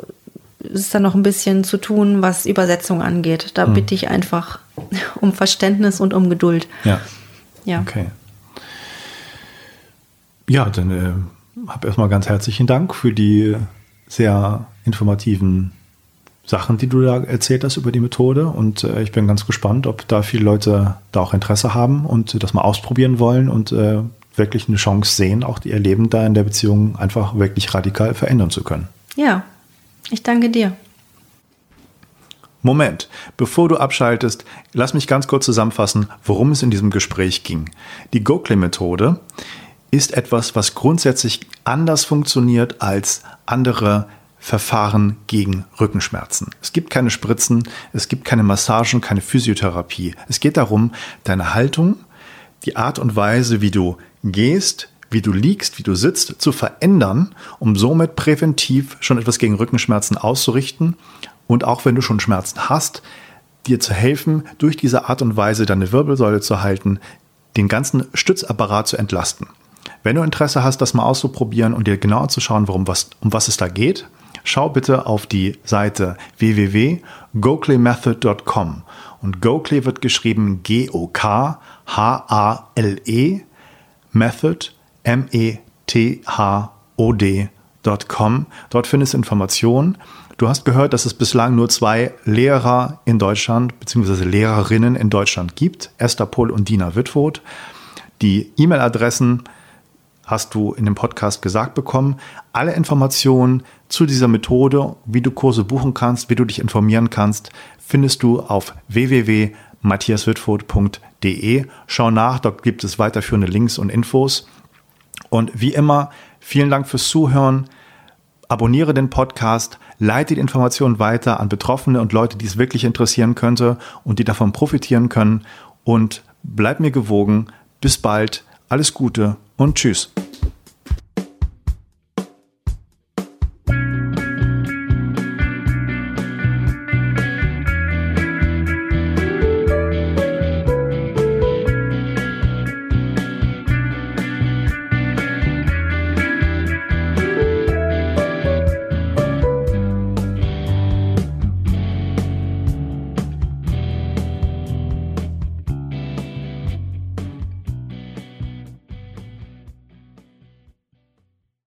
ist da noch ein bisschen zu tun, was Übersetzung angeht. Da mhm. bitte ich einfach um Verständnis und um Geduld. Ja. Ja. Okay. Ja, dann äh, habe erstmal ganz herzlichen Dank für die sehr informativen Sachen, die du da erzählt hast über die Methode. Und äh, ich bin ganz gespannt, ob da viele Leute da auch Interesse haben und das mal ausprobieren wollen und äh, wirklich eine Chance sehen, auch ihr Leben da in der Beziehung einfach wirklich radikal verändern zu können. Ja, ich danke dir. Moment, bevor du abschaltest, lass mich ganz kurz zusammenfassen, worum es in diesem Gespräch ging. Die Gokle-Methode ist etwas, was grundsätzlich anders funktioniert als andere Verfahren gegen Rückenschmerzen. Es gibt keine Spritzen, es gibt keine Massagen, keine Physiotherapie. Es geht darum, deine Haltung, die Art und Weise, wie du gehst, wie du liegst, wie du sitzt, zu verändern, um somit präventiv schon etwas gegen Rückenschmerzen auszurichten und auch wenn du schon Schmerzen hast, dir zu helfen, durch diese Art und Weise deine Wirbelsäule zu halten, den ganzen Stützapparat zu entlasten. Wenn du Interesse hast, das mal auszuprobieren und dir genauer zu schauen, worum was, um was es da geht, schau bitte auf die Seite www.goclaymethod.com. Und Goclay wird geschrieben G-O-K-H-A-L-E, Method, M-E-T-H-O-D.com. Dort findest du Informationen. Du hast gehört, dass es bislang nur zwei Lehrer in Deutschland bzw. Lehrerinnen in Deutschland gibt, Esther Pohl und Dina Wittwoth. Die E-Mail-Adressen hast du in dem Podcast gesagt bekommen. Alle Informationen zu dieser Methode, wie du Kurse buchen kannst, wie du dich informieren kannst, findest du auf www matthiaswitford.de. Schau nach, dort gibt es weiterführende Links und Infos. Und wie immer, vielen Dank fürs Zuhören. Abonniere den Podcast, leite die Informationen weiter an Betroffene und Leute, die es wirklich interessieren könnte und die davon profitieren können. Und bleib mir gewogen. Bis bald. Alles Gute und tschüss.